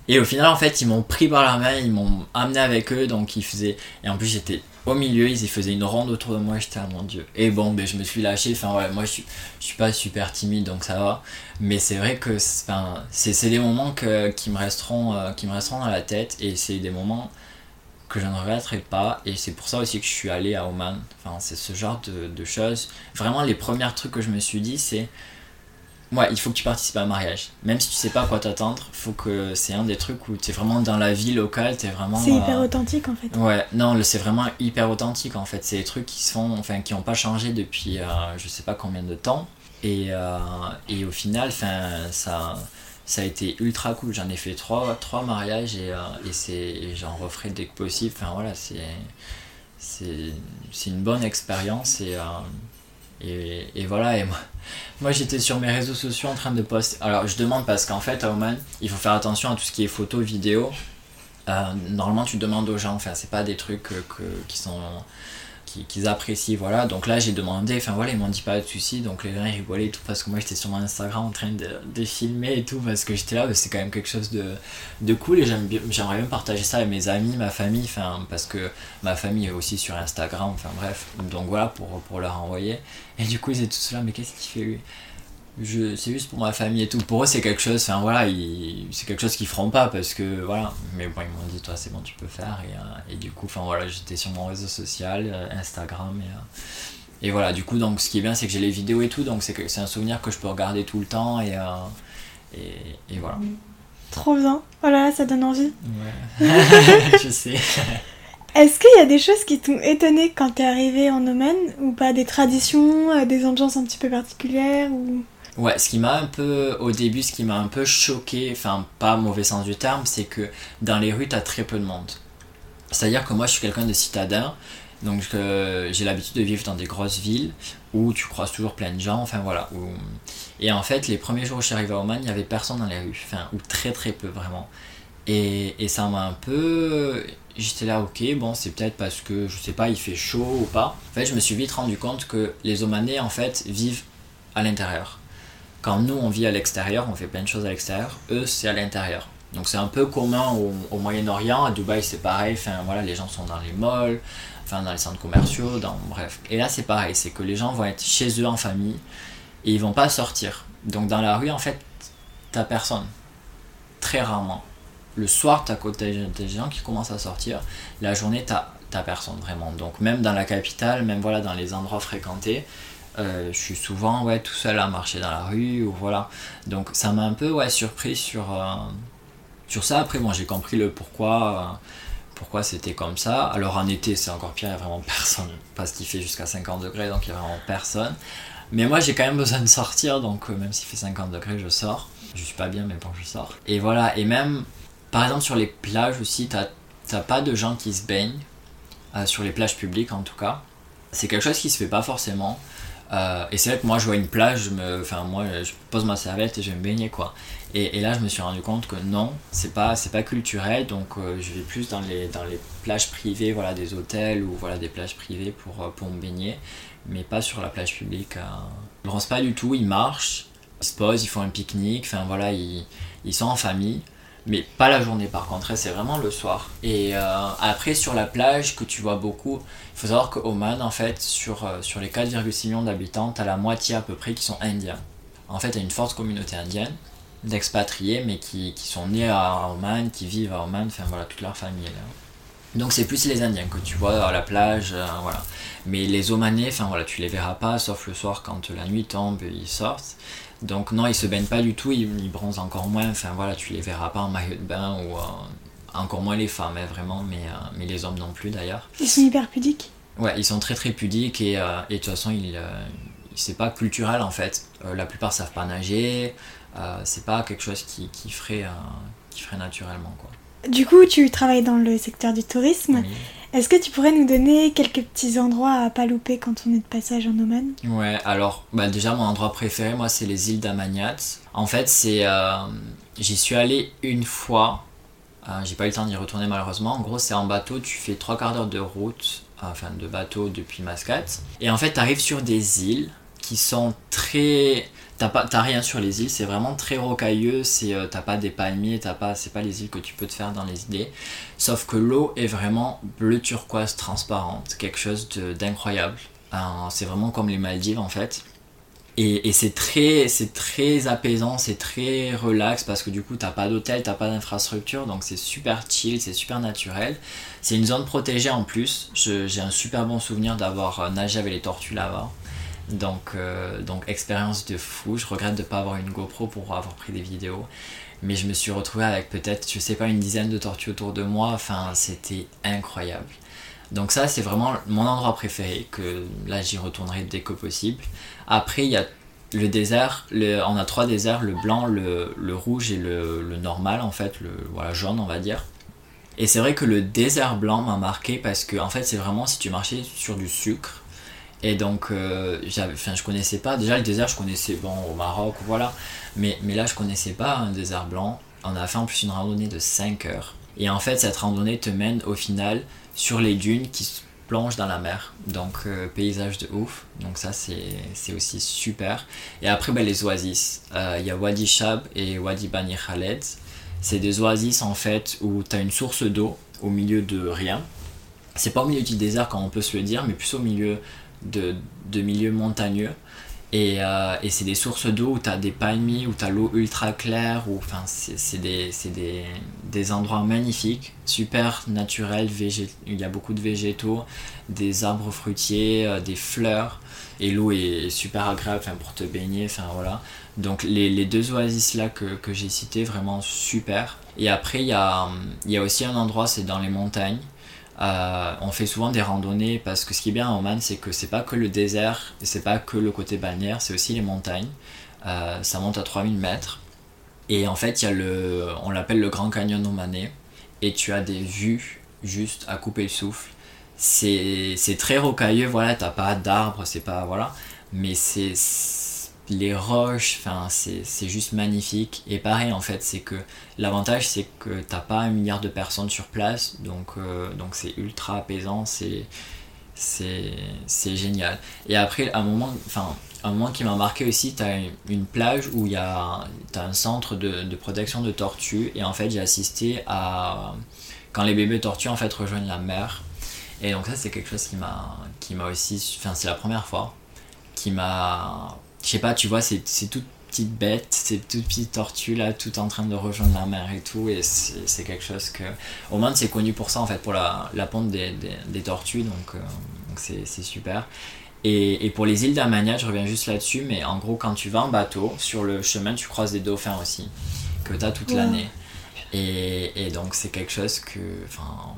Et au final, en fait, ils m'ont pris par la main, ils m'ont amené avec eux. Donc, ils faisaient. Et en plus, j'étais au milieu, ils faisaient une ronde autour de moi. J'étais, à mon dieu. Et bon, ben, je me suis lâché. Enfin, ouais, moi, je suis, pas super timide, donc ça va. Mais c'est vrai que c'est des moments qui, me resteront, euh, qui me resteront dans la tête. Et c'est des moments que je ne regretterai pas et c'est pour ça aussi que je suis allé à Oman. Enfin c'est ce genre de, choses. Vraiment les premiers trucs que je me suis dit c'est ouais il faut que tu participes à un mariage. Même si tu sais pas à quoi t'attendre faut que c'est un des trucs où tu es vraiment dans la vie locale tu es vraiment c'est hyper authentique en fait. Ouais non c'est vraiment hyper authentique en fait. C'est des trucs qui se font enfin qui ont pas changé depuis euh, je sais pas combien de temps. Et, euh, et au final enfin ça ça a été ultra cool. J'en ai fait trois, trois mariages et, euh, et j'en referai dès que possible. Enfin voilà, c'est, une bonne expérience et, euh, et, et, voilà. Et moi, *laughs* moi j'étais sur mes réseaux sociaux en train de poster. Alors je demande parce qu'en fait à Oman, il faut faire attention à tout ce qui est photo, vidéo. Euh, normalement tu demandes aux gens, enfin c'est pas des trucs que, qui sont qu'ils apprécient voilà. Donc là j'ai demandé enfin voilà ils m'ont dit pas de soucis donc les gens ils rigolaient et tout parce que moi j'étais sur mon Instagram en train de, filmer et tout parce que j'étais là c'est quand même quelque chose de, de cool et j'aimerais même partager ça avec mes amis ma famille enfin parce que ma famille est aussi sur Instagram enfin bref. Donc voilà pour, pour leur envoyer. Et du coup ils étaient tous là mais qu'est-ce qu'il fait lui? Je c'est juste pour ma famille et tout pour eux c'est quelque chose enfin voilà c'est quelque chose qu'ils feront pas parce que voilà mais bon ils m'ont dit toi c'est bon tu peux faire et, euh, et du coup enfin voilà j'étais sur mon réseau social euh, Instagram et, euh, et voilà, du coup, donc ce qui est bien, c'est que j'ai les vidéos et tout, donc c'est, c'est un souvenir que je peux regarder tout le temps et, et, et, voilà. Trop bien. Voilà, oh ça donne envie. Ouais, *laughs* je sais. Est-ce qu'il y a des choses qui t'ont étonné quand t'es arrivé en Oman ou pas? Des traditions, des ambiances un petit peu particulières ou... Ouais, ce qui m'a un peu, au début, ce qui m'a un peu choqué, enfin pas mauvais sens du terme, c'est que dans les rues, t'as très peu de monde. C'est-à-dire que moi, je suis quelqu'un de citadin, donc euh, j'ai l'habitude de vivre dans des grosses villes où tu croises toujours plein de gens, enfin voilà. Et en fait, les premiers jours où je suis arrivé à Oman, il n'y avait personne dans les rues, enfin, ou très très peu vraiment. Et, et ça m'a un peu. J'étais là, ok, bon, c'est peut-être parce que, je sais pas, il fait chaud ou pas. En fait, je me suis vite rendu compte que les Omanais, en fait, vivent à l'intérieur. Quand nous, on vit à l'extérieur, on fait plein de choses à l'extérieur, eux, c'est à l'intérieur. Donc c'est un peu commun au, Moyen-Orient, à Dubaï c'est pareil, enfin voilà, les gens sont dans les malls, enfin dans les centres commerciaux, dans bref. Et là c'est pareil, c'est que les gens vont être chez eux en famille et ils vont pas sortir. Donc dans la rue en fait, t'as personne. Très rarement. Le soir, t'as des gens qui commencent à sortir. La journée, t'as personne vraiment. Donc même dans la capitale, même voilà dans les endroits fréquentés, euh, je suis souvent ouais, tout seul à marcher dans la rue ou voilà. Donc ça m'a un peu ouais, surpris sur, euh, sur ça. Après, moi j'ai compris le pourquoi, euh, pourquoi c'était comme ça. Alors en été, c'est encore pire, il n'y a vraiment *laughs* personne parce qu'il fait jusqu'à 50 degrés, donc il n'y a vraiment personne. Mais moi j'ai quand même besoin de sortir, donc même s'il fait 50 degrés, je sors. Je suis pas bien, mais bon, je sors. Et voilà, et même par exemple sur les plages aussi, t'as pas de gens qui se baignent, sur les plages publiques en tout cas. C'est quelque chose qui se fait pas forcément. Euh, et c'est vrai que moi, je vois une plage, je me, enfin moi, je pose ma serviette et je vais me baigner quoi. Et, et là, je me suis rendu compte que non, c'est pas, c'est pas culturel. Donc, euh, je vais plus dans les, dans les plages privées, voilà, des hôtels ou voilà des plages privées pour, euh, pour me baigner, mais pas sur la plage publique. Ils ne pas du tout. Ils marchent, ils se posent, ils font un pique-nique. Enfin voilà, ils, ils sont en famille mais pas la journée par contre, c'est vraiment le soir. Et euh, après sur la plage que tu vois beaucoup, il faut savoir qu'Oman en fait sur, euh, sur les 4,6 millions d'habitants, t'as la moitié à peu près qui sont indiens. En fait, a une forte communauté indienne d'expatriés mais qui, qui, sont nés à Oman, qui vivent à Oman, enfin voilà, toute leur famille là. Donc c'est plus les Indiens que tu vois à la plage, euh, voilà. Mais les Omanais, enfin voilà, tu les verras pas, sauf le soir quand la nuit tombe, ils sortent. Donc non, ils se baignent pas du tout, ils, bronzent encore moins. Enfin voilà, tu les verras pas en maillot de bain ou euh, encore moins les femmes, hein, vraiment, mais, euh, mais les hommes non plus d'ailleurs. Ils sont hyper pudiques. Ouais, ils sont très très pudiques et, euh, et de toute façon, ils, c'est pas culturel en fait. la plupart savent pas nager. c'est pas quelque chose qui, qui ferait qui ferait naturellement quoi. Du coup, tu travailles dans le secteur du tourisme. Est-ce que tu pourrais nous donner quelques petits endroits à pas louper quand on est de passage en Oman? Ouais, alors bah déjà mon endroit préféré, moi, c'est les îles d'Amaniat. En fait, c'est, euh, j'y suis allé une fois. Euh, j'ai pas eu le temps d'y retourner malheureusement. En gros, c'est en bateau, tu fais trois quarts d'heure de route, enfin de bateau depuis Mascate. Et en fait, tu arrives sur des îles qui sont très T'as rien sur les îles, c'est vraiment très rocailleux, c'est euh, t'as pas des palmiers, t'as pas, c'est pas les îles que tu peux te faire dans les idées. Sauf que l'eau est vraiment bleu turquoise transparente, quelque chose d'incroyable. C'est vraiment comme les Maldives en fait. Et, et c'est très, c'est très apaisant, c'est très relax parce que du coup t'as pas d'hôtel, t'as pas d'infrastructure, donc c'est super chill, c'est super naturel. C'est une zone protégée en plus. J'ai un super bon souvenir d'avoir euh, nagé avec les tortues là-bas. Donc, euh, donc expérience de fou. Je regrette de ne pas avoir une GoPro pour avoir pris des vidéos. Mais je me suis retrouvé avec peut-être, je sais pas, une dizaine de tortues autour de moi. Enfin, c'était incroyable. Donc ça, c'est vraiment mon endroit préféré, que là, j'y retournerai dès que possible. Après, il y a le désert. On a trois déserts, le blanc, le, le rouge et le, le, normal, en fait, le voilà, jaune, on va dire. Et c'est vrai que le désert blanc m'a marqué parce que, en fait, c'est vraiment si tu marchais sur du sucre, et donc, euh, je connaissais pas. Déjà, le désert, je connaissais bon, au Maroc, voilà. Mais, mais là, je connaissais pas un désert blanc. On a fait en plus une randonnée de 5 heures. Et en fait, cette randonnée te mène au final sur les dunes qui se plongent dans la mer. Donc, euh, paysage de ouf. Donc, ça, c'est aussi super. Et après, ben, les oasis. Euh, il y a Wadi Shab et Wadi Bani Khaled. C'est des oasis en fait où tu as une source d'eau au milieu de rien. C'est pas au milieu du désert comme on peut se le dire, mais plus au milieu de, de milieux montagneux. Et, euh, et c'est des sources d'eau où tu as des palmiers, où tu as l'eau ultra claire, où, enfin, c'est des, des, des, endroits magnifiques, super naturels, il y a beaucoup de végétaux, des arbres fruitiers, euh, des fleurs, et l'eau est super agréable pour te baigner, enfin voilà. Donc les, les deux oasis là que, que j'ai cités, vraiment super. Et après, il y a, y a aussi un endroit, c'est dans les montagnes. Euh, on fait souvent des randonnées parce que ce qui est bien à Oman, c'est que c'est pas que le désert c'est pas que le côté balnéaire, c'est aussi les montagnes. Euh, ça monte à 3000 mètres. Et en fait, il y a le, on l'appelle le Grand Canyon omanais. Et tu as des vues juste à couper le souffle. C'est très rocailleux, voilà, t'as pas d'arbres, c'est pas. Voilà. Mais c'est les roches, enfin, c'est juste magnifique. Et pareil, en fait, c'est que l'avantage, c'est que t'as pas un milliard de personnes sur place, donc euh, donc c'est ultra apaisant, c'est génial. Et après, un moment, enfin, un moment qui m'a marqué aussi, tu as une plage où il y a as un centre de, de, protection de tortues, et en fait, j'ai assisté à quand les bébés tortues en fait rejoignent la mer. Et donc ça, c'est quelque chose qui m'a aussi, enfin, c'est la première fois qui m'a je sais pas, tu vois, c'est toute petite bête, c'est toute petite tortue là, tout en train de rejoindre la mer et tout, et c'est quelque chose que. Au moins, c'est connu pour ça en fait, pour la, la ponte des, des, tortues, donc euh, c'est super. Et, et, pour les îles d'Amania, je reviens juste là-dessus, mais en gros, quand tu vas en bateau, sur le chemin, tu croises des dauphins aussi, que tu as toute l'année. Et, et, donc, c'est quelque chose que. Enfin,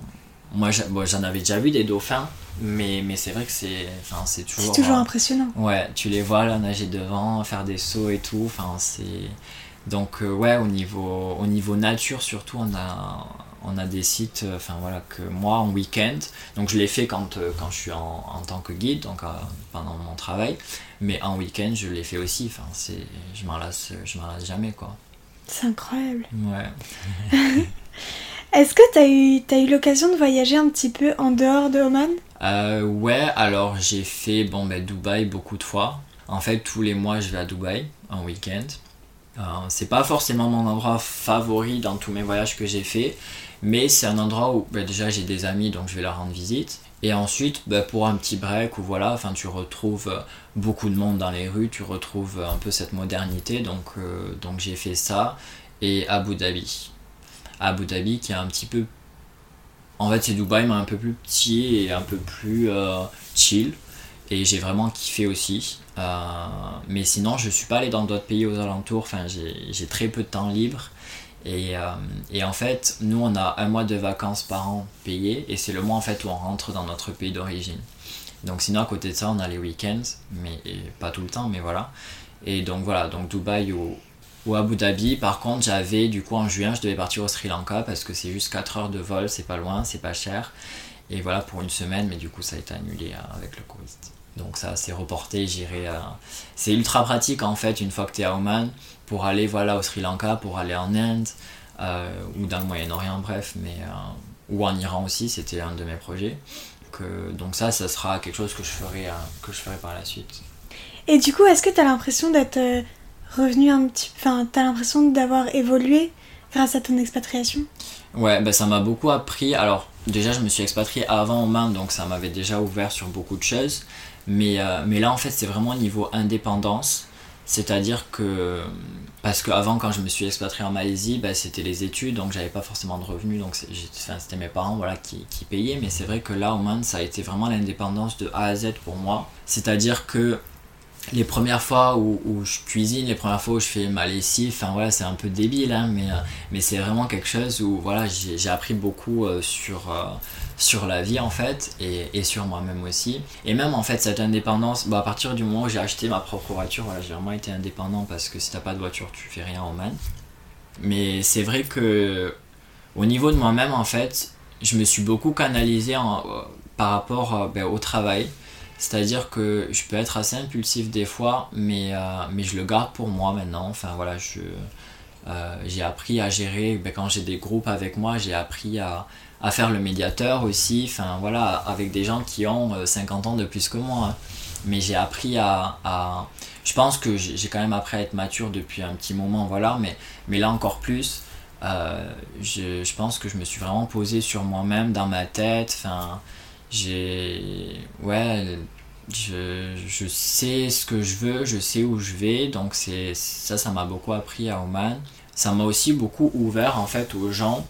moi, j'en avais déjà vu des dauphins, mais, mais c'est vrai que c'est c'est toujours. C'est toujours impressionnant. Ouais, tu les vois là nager devant, faire des sauts et tout. Enfin, c'est. Donc, euh, ouais, au niveau, au niveau nature, surtout, on a, on a des sites euh, enfin voilà que moi en week-end donc je l'ai fait quand, euh, quand je suis en, en, tant que guide donc pendant mon travail mais en week-end je l'ai fait aussi enfin c'est je m'en lasse je m'en lasse jamais quoi c'est incroyable ouais *laughs* Est-ce que tu as eu, as eu l'occasion de voyager un petit peu en dehors de Oman? Euh, Ouais, alors j'ai fait bon, ben, Dubaï beaucoup de fois. En fait, tous les mois, je vais à Dubaï en week-end. Euh, c'est pas forcément mon endroit favori dans tous mes voyages que j'ai fait, mais c'est un endroit où ben, déjà j'ai des amis donc je vais leur rendre visite. Et ensuite, ben, pour un petit break ou voilà, enfin tu retrouves beaucoup de monde dans les rues, tu retrouves un peu cette modernité, donc, euh, donc j'ai fait ça et Abu Dhabi. Abu Dhabi qui est un petit peu. En fait, c'est Dubaï, mais un peu plus petit et un peu plus euh, chill. Et j'ai vraiment kiffé aussi. Euh, mais sinon, je suis pas allé dans d'autres pays aux alentours. Enfin, j'ai très peu de temps libre. Et, euh, et, en fait, nous, on a un mois de vacances par an payé. Et c'est le mois en fait où on rentre dans notre pays d'origine. Donc sinon, à côté de ça, on a les week-ends. Mais pas tout le temps, mais voilà. Et donc voilà, donc Dubaï ou, ou Abu Dhabi. Par contre, j'avais du coup en juin, je devais partir au Sri Lanka parce que c'est juste 4 heures de vol, c'est pas loin, c'est pas cher. Et voilà pour une semaine, mais du coup ça a été annulé euh, avec le Covid. Donc ça c'est reporté, j'irai. Euh, c'est ultra pratique en fait une fois que tu es à Oman pour aller voilà au Sri Lanka, pour aller en Inde euh, ou dans le Moyen-Orient, bref, mais ou en Iran aussi, c'était un de mes projets. Que, donc ça, ça sera quelque chose que je ferai, que je ferai par la suite. Et du coup, est-ce que tu as l'impression d'être revenu un petit Enfin, t'as l'impression d'avoir évolué grâce à ton expatriation? Ouais, bah, ça m'a beaucoup appris. Alors, déjà, je me suis expatrié avant main donc ça m'avait déjà ouvert sur beaucoup de choses. Mais, euh, mais là, en fait, c'est vraiment au niveau indépendance. C'est-à-dire que. Parce qu'avant, quand je me suis expatrié en Malaisie, bah, c'était les études, donc j'avais pas forcément de revenus, donc c'était mes parents voilà, qui, qui payaient. Mais c'est vrai que là, au Oman, ça a été vraiment l'indépendance de A à Z pour moi. C'est-à-dire que les premières fois où, je cuisine, les premières fois où je fais ma lessive, enfin voilà, c'est un peu débile, hein, mais, euh, mais c'est vraiment quelque chose où voilà, j'ai appris beaucoup euh, sur, euh, sur la vie en fait, et, et sur moi-même aussi. Et même en fait, cette indépendance, bah, à partir du moment où j'ai acheté ma propre voiture, voilà, j'ai vraiment été indépendant parce que si t'as pas de voiture, tu fais rien en man. Mais c'est vrai que au niveau de moi-même, en fait, je me suis beaucoup canalisé en, par rapport ben, au travail c'est-à-dire que je peux être assez impulsif des fois, mais, euh, mais je le garde pour moi maintenant. Enfin voilà, euh, j'ai appris à gérer, ben, quand j'ai des groupes avec moi, j'ai appris à, à, faire le médiateur aussi. Enfin voilà, avec des gens qui ont 50 euh, ans de plus que moi. Mais j'ai appris à, à, Je pense que j'ai quand même appris à être mature depuis un petit moment, voilà, mais, mais là encore plus. je, je pense que je me suis vraiment posé sur moi-même, dans ma tête. Enfin, j'ai. Ouais Je, je, sais ce que je veux, je sais où je vais, donc c'est ça, ça m'a beaucoup appris à Oman. Ça m'a aussi beaucoup ouvert en fait aux gens.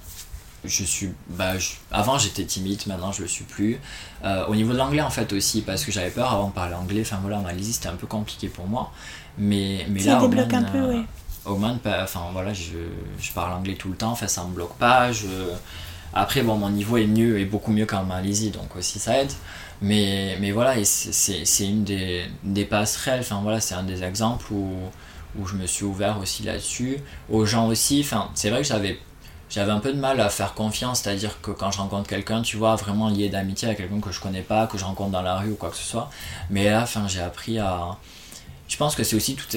Je suis, bah, avant j'étais timide, maintenant je le suis plus. Euh, au niveau de l'anglais en fait aussi, parce que j'avais peur avant de parler anglais. Enfin voilà, en Malaisie c'était un peu compliqué pour moi. Mais, mais ça là, débloque un peu, euh, oui. Oman, enfin voilà, je, je, parle anglais tout le temps, enfin ça me bloque pas. Je... Après, bon, mon niveau est mieux, est beaucoup mieux qu'en Malaisie, donc aussi ça aide. Mais, mais voilà, c'est une des, des passerelles, enfin voilà, c'est un des exemples où, où je me suis ouvert aussi là-dessus. Aux gens aussi, enfin, c'est vrai que j'avais j'avais un peu de mal à faire confiance, c'est-à-dire que quand je rencontre quelqu'un, tu vois, vraiment lié d'amitié à quelqu'un que je connais pas, que je rencontre dans la rue ou quoi que ce soit. Mais là, j'ai appris à. Je pense que c'est aussi toute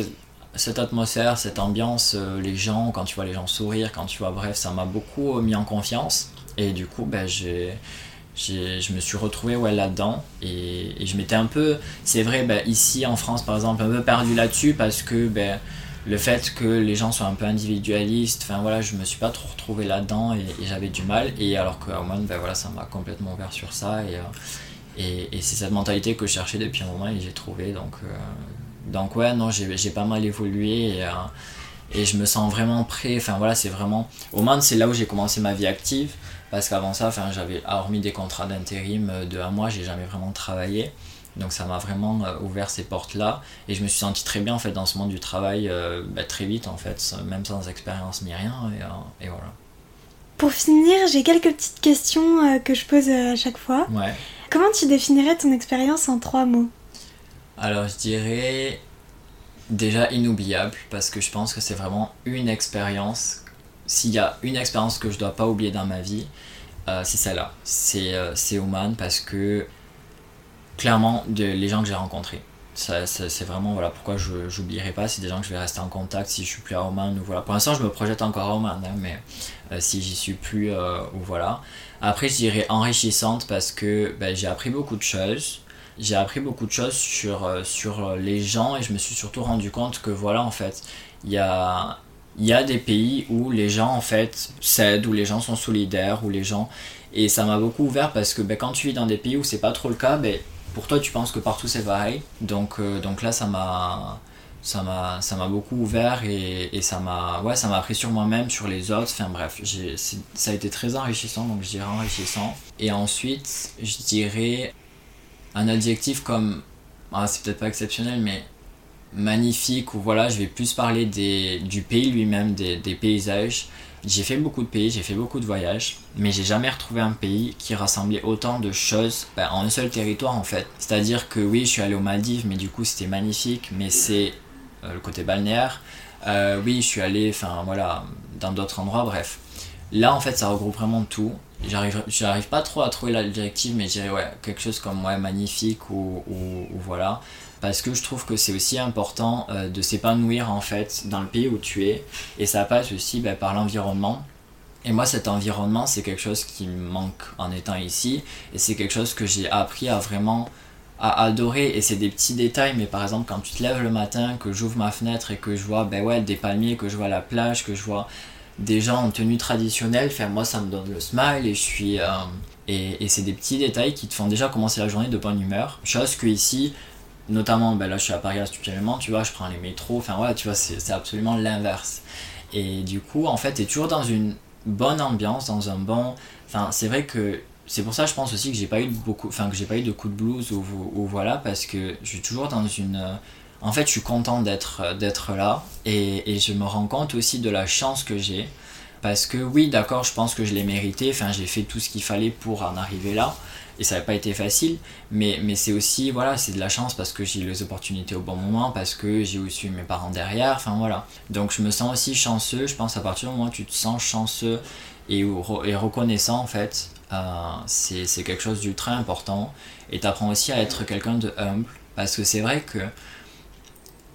cette atmosphère, cette ambiance, euh, les gens, quand tu vois les gens sourire, quand tu vois, bref, ça m'a beaucoup mis en confiance. Et du coup, ben, j'ai je me suis retrouvé ouais, là-dedans et, je m'étais un peu, c'est vrai, ben, ici en France par exemple, un peu perdu là-dessus parce que ben, le fait que les gens soient un peu individualistes, enfin voilà, je me suis pas trop retrouvé là-dedans et, j'avais du mal. Et alors qu'au moins, ben, voilà, ça m'a complètement ouvert sur ça et, euh, et, et c'est cette mentalité que je cherchais depuis un moment et j'ai trouvé. Donc, euh, donc ouais, non, j'ai pas mal évolué et, euh, et je me sens vraiment prêt. Enfin voilà, c'est vraiment. Moins, c'est là où j'ai commencé ma vie active. Parce qu'avant ça, enfin, j'avais, hormis des contrats d'intérim de un mois, j'ai jamais vraiment travaillé. Donc ça m'a vraiment euh, ouvert ces portes-là. Et je me suis senti très bien en fait dans ce monde du travail euh, bah, très vite en fait, même sans expérience ni rien. Et, euh, et voilà. Pour finir, j'ai quelques petites questions que je pose à chaque fois. Ouais. Comment tu définirais ton expérience en trois mots? Alors je dirais déjà inoubliable parce que je pense que c'est vraiment une expérience s'il y a une expérience que je dois pas oublier dans ma vie, euh, c'est celle-là. C'est euh, Oman parce que clairement, les gens que j'ai rencontrés, c'est vraiment voilà pourquoi je n'oublierai pas. C'est des gens que je vais rester en contact si je suis plus à Oman ou voilà. Pour l'instant, je me projette encore à Oman, hein, mais euh, si j'y suis plus ou voilà. Après, je dirais enrichissante parce que ben, j'ai appris beaucoup de choses. J'ai appris beaucoup de choses sur, sur les gens et je me suis surtout rendu compte que voilà, en fait, il y a, il y a des pays où les gens en fait cèdent, où les gens sont solidaires, où les gens... Et ça m'a beaucoup ouvert parce que ben, quand tu vis dans des pays où c'est pas trop le cas, ben, pour toi tu penses que partout c'est pareil. Donc, euh, donc là ça m'a ça m'a ça m'a beaucoup ouvert et, et ça m'a ouais ça m'a appris sur moi-même sur les autres enfin bref ça a été très enrichissant donc je dirais enrichissant et ensuite je dirais un adjectif comme ah, c'est peut-être pas exceptionnel mais magnifique où voilà, je vais plus parler des, du pays lui-même, des, paysages. J'ai fait beaucoup de pays, j'ai fait beaucoup de voyages, mais j'ai jamais retrouvé un pays qui rassemblait autant de choses ben, en un seul territoire en fait. C'est-à-dire que oui, je suis allé aux Maldives, mais du coup c'était magnifique, mais c'est euh, le côté balnéaire. Euh, oui, je suis allé, enfin voilà, dans d'autres endroits, bref. Là en fait, ça regroupe vraiment tout. J'arrive, pas trop à trouver la directive, mais je dirais ouais, quelque chose comme ouais, magnifique ou, ou, ou voilà parce que je trouve que c'est aussi important euh, de s'épanouir en fait dans le pays où tu es. Et ça passe aussi bah, par l'environnement. Et moi cet environnement c'est quelque chose qui me manque en étant ici. Et c'est quelque chose que j'ai appris à vraiment à adorer. Et c'est des petits détails mais par exemple quand tu te lèves le matin que j'ouvre ma fenêtre et que je vois ben ouais des palmiers que je vois la plage que je vois des gens en tenue traditionnelle enfin moi ça me donne le smile et je suis euh, et, et c'est des petits détails qui te font déjà commencer la journée de bonne humeur. Chose que ici notamment ben là je suis à Paris actuellement tu vois je prends les métros enfin voilà tu vois c'est absolument l'inverse. Et du coup en fait tu es toujours dans une bonne ambiance dans un bon enfin c'est vrai que c'est pour ça je pense aussi que j'ai pas eu beaucoup enfin que j'ai pas eu de coup de blues ou, ou, voilà parce que je suis toujours dans une en fait je suis content d'être d'être là et, et je me rends compte aussi de la chance que j'ai parce que oui d'accord je pense que je l'ai mérité. Enfin j'ai fait tout ce qu'il fallait pour en arriver là. Et ça n'a pas été facile. Mais, mais c'est aussi voilà c'est de la chance parce que j'ai eu les opportunités au bon moment parce que j'ai aussi eu mes parents derrière. Enfin voilà. Donc je me sens aussi chanceux je pense à partir du moment où tu te sens chanceux et, reconnaissant en fait euh, c'est quelque chose d'ultra important. Et tu apprends aussi à être quelqu'un de humble. Parce que c'est vrai que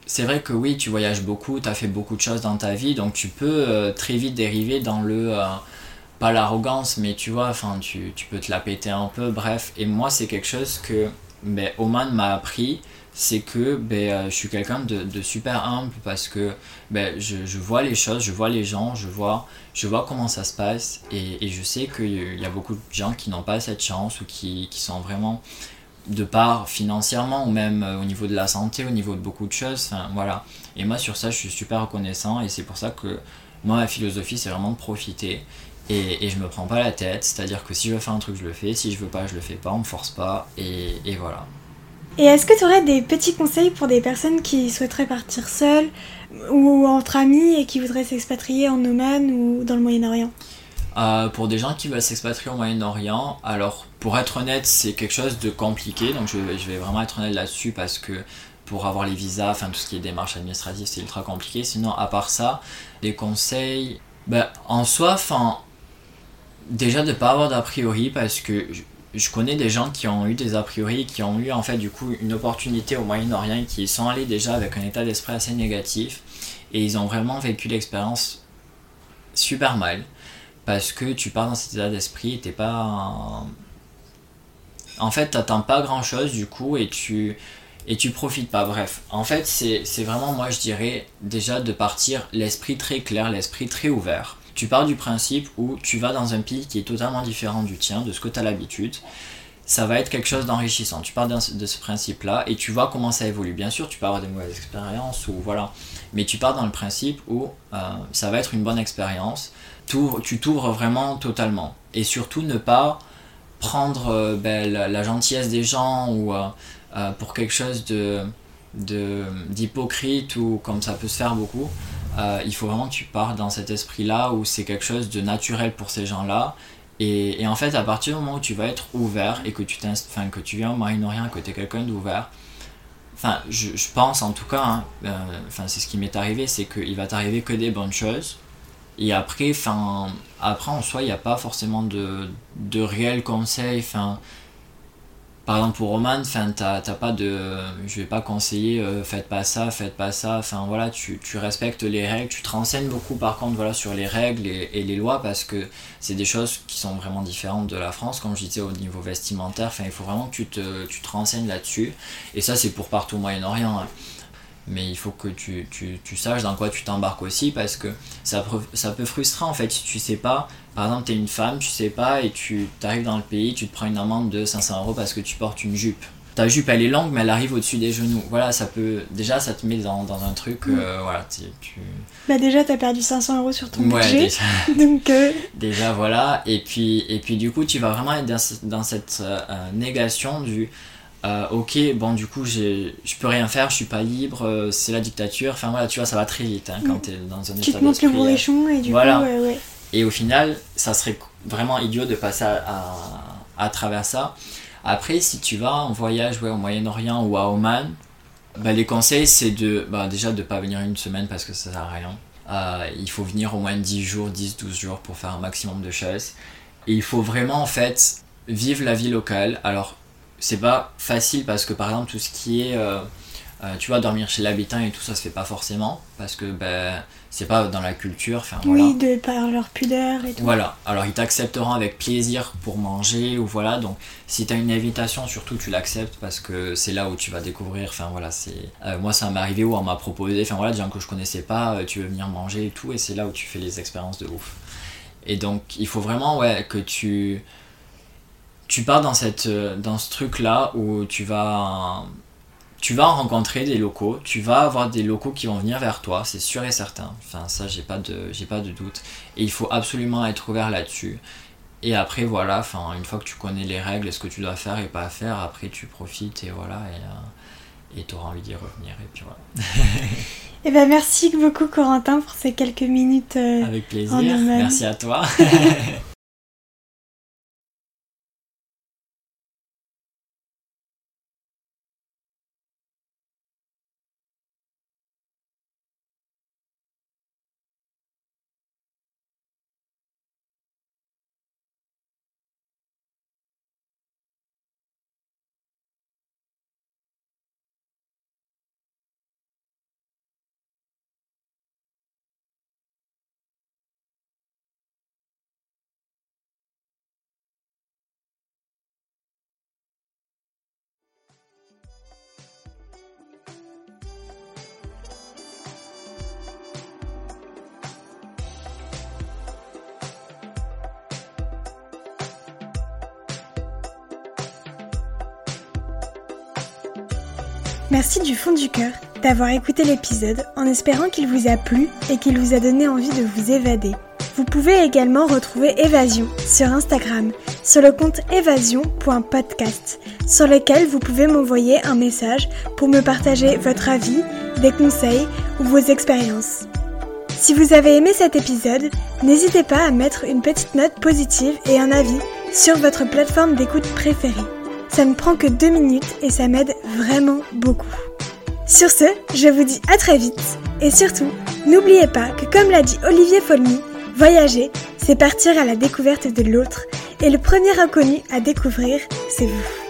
c'est vrai que oui, tu voyages beaucoup, tu as fait beaucoup de choses dans ta vie, donc tu peux euh, très vite dériver dans le, euh, pas l'arrogance, mais tu vois, enfin, tu, peux te la péter un peu, bref. Et moi, c'est quelque chose que ben, Oman m'a appris, c'est que ben, euh, je suis quelqu'un de, super humble parce que ben, je, vois les choses, je vois les gens, je vois, je vois comment ça se passe et, et je sais qu'il y a beaucoup de gens qui n'ont pas cette chance ou qui, qui sont vraiment de part financièrement ou même euh, au niveau de la santé, au niveau de beaucoup de choses. Voilà. Et moi, sur ça, je suis super reconnaissant et c'est pour ça que moi, ma philosophie, c'est vraiment de profiter. Et, je me prends pas la tête, c'est-à-dire que si je veux faire un truc, je le fais. Si je veux pas, je le fais pas, on me force pas. Et voilà. Et est-ce que tu aurais des petits conseils pour des personnes qui souhaiteraient partir seules ou entre amis et qui voudraient s'expatrier en Oman ou dans le Moyen-Orient? Euh, pour des gens qui veulent s'expatrier au Moyen-Orient, alors pour être honnête, c'est quelque chose de compliqué, donc je, vais vraiment être honnête là-dessus parce que pour avoir les visas, enfin tout ce qui est démarche administrative, c'est ultra compliqué. Sinon, à part ça, les conseils, ben, en soi, déjà de pas avoir d'a priori parce que je, je connais des gens qui ont eu des a priori, qui ont eu en fait du coup une opportunité au Moyen-Orient, qui sont allés déjà avec un état d'esprit assez négatif et ils ont vraiment vécu l'expérience super mal parce que tu pars dans cet état d'esprit, t'es pas. En fait, t'attends pas grand chose du coup et tu et tu profites pas. Bref, en fait, c'est vraiment, moi je dirais, déjà de partir l'esprit très clair, l'esprit très ouvert. Tu pars du principe où tu vas dans un pays qui est totalement différent du tien, de ce que tu as l'habitude. Ça va être quelque chose d'enrichissant. Tu pars de ce principe-là et tu vois comment ça évolue. Bien sûr, tu peux avoir des mauvaises expériences ou voilà. Mais tu pars dans le principe où euh, ça va être une bonne expérience. Tu t'ouvres vraiment totalement. Et surtout, ne pas prendre euh, ben, la, gentillesse des gens ou euh, pour quelque chose de d'hypocrite ou comme ça peut se faire beaucoup. Il faut vraiment que tu pars dans cet esprit-là où c'est quelque chose de naturel pour ces gens-là. Et, en fait, à partir du moment où tu vas être ouvert et que tu, enfin, que tu viens au Moyen-Orient, que tu es quelqu'un d'ouvert, enfin, je, pense en tout cas, hein, euh, enfin, c'est ce qui m'est arrivé, c'est qu'il va t'arriver que des bonnes choses. Et après, enfin, après en soi, il n'y a pas forcément de, de réels conseils. Par exemple pour Roman, enfin t'as pas de, je vais pas conseiller, euh, faites pas ça, faites pas ça. Enfin voilà, tu, tu, respectes les règles, tu te renseignes beaucoup par contre voilà sur les règles et, les lois parce que c'est des choses qui sont vraiment différentes de la France. Comme je disais au niveau vestimentaire, enfin il faut vraiment que tu te, tu te renseignes là-dessus. Et ça c'est pour partout au Moyen-Orient. Hein mais il faut que tu, tu, tu saches dans quoi tu t'embarques aussi parce que ça, ça peut frustrer en fait si tu sais pas par exemple tu es une femme tu sais pas et tu arrives dans le pays tu te prends une amende de 500 euros parce que tu portes une jupe. Ta jupe elle est longue mais elle arrive au-dessus des genoux. Voilà ça peut déjà ça te met dans, dans un truc euh, voilà tu, tu... bah déjà t'as perdu 500 euros sur ton ouais, budget. déjà, *laughs* donc euh... déjà voilà. Et puis et puis du coup tu vas vraiment être dans, dans cette euh, négation du euh, ok, bon, du coup, je peux rien faire, je suis pas libre, euh, c'est la dictature. Enfin voilà, tu vois, ça va très vite hein, quand tu es dans un tu état te montres le euh, bourrichon et du voilà. coup, ouais, ouais. Et au final, ça serait vraiment idiot de passer à, travers ça. Après, si tu vas en voyage au Moyen-Orient ou à Oman, bah, les conseils, c'est de bah, déjà de pas venir une semaine parce que ça sert à rien. Euh, il faut venir au moins 10 jours, 10-12 jours pour faire un maximum de choses. Et il faut vraiment, en fait, vivre la vie locale. Alors, c'est pas facile parce que par exemple tout ce qui est euh, euh, tu vois dormir chez l'habitant et tout ça se fait pas forcément parce que ben c'est pas dans la culture enfin voilà. Oui, de par leur pudeur et tout. voilà. Alors ils t'accepteront avec plaisir pour manger ou voilà. Donc si t'as une invitation surtout tu l'acceptes parce que c'est là où tu vas découvrir. Enfin voilà c'est euh, moi ça m'est arrivé où on m'a proposé enfin voilà des gens que je connaissais pas euh, tu veux venir manger et tout et c'est là où tu fais les expériences de ouf. Et donc il faut vraiment ouais que tu tu pars dans, cette, dans ce truc-là où tu vas, tu vas rencontrer des locaux, tu vas avoir des locaux qui vont venir vers toi, c'est sûr et certain. Enfin, ça, j'ai pas, de, j'ai pas de doute. Et il faut absolument être ouvert là-dessus. Et après, voilà, enfin, une fois que tu connais les règles et ce que tu dois faire et pas faire, après, tu profites et voilà. Et, et tu auras envie d'y revenir. Et puis voilà. *laughs* Eh ben, merci beaucoup, Corentin, pour ces quelques minutes. euh, Avec plaisir. Merci à toi. *laughs* Merci du fond du cœur d'avoir écouté l'épisode en espérant qu'il vous a plu et qu'il vous a donné envie de vous évader. Vous pouvez également retrouver Évasion sur Instagram, sur le compte évasion.podcast, sur lequel vous pouvez m'envoyer un message pour me partager votre avis, des conseils ou vos expériences. Si vous avez aimé cet épisode, n'hésitez pas à mettre une petite note positive et un avis sur votre plateforme d'écoute préférée. Ça ne prend que deux minutes et ça m'aide vraiment beaucoup. Sur ce, je vous dis à très vite et surtout, n'oubliez pas que comme l'a dit Olivier Folmy, voyager, c'est partir à la découverte de l'autre et le premier inconnu à découvrir, c'est vous.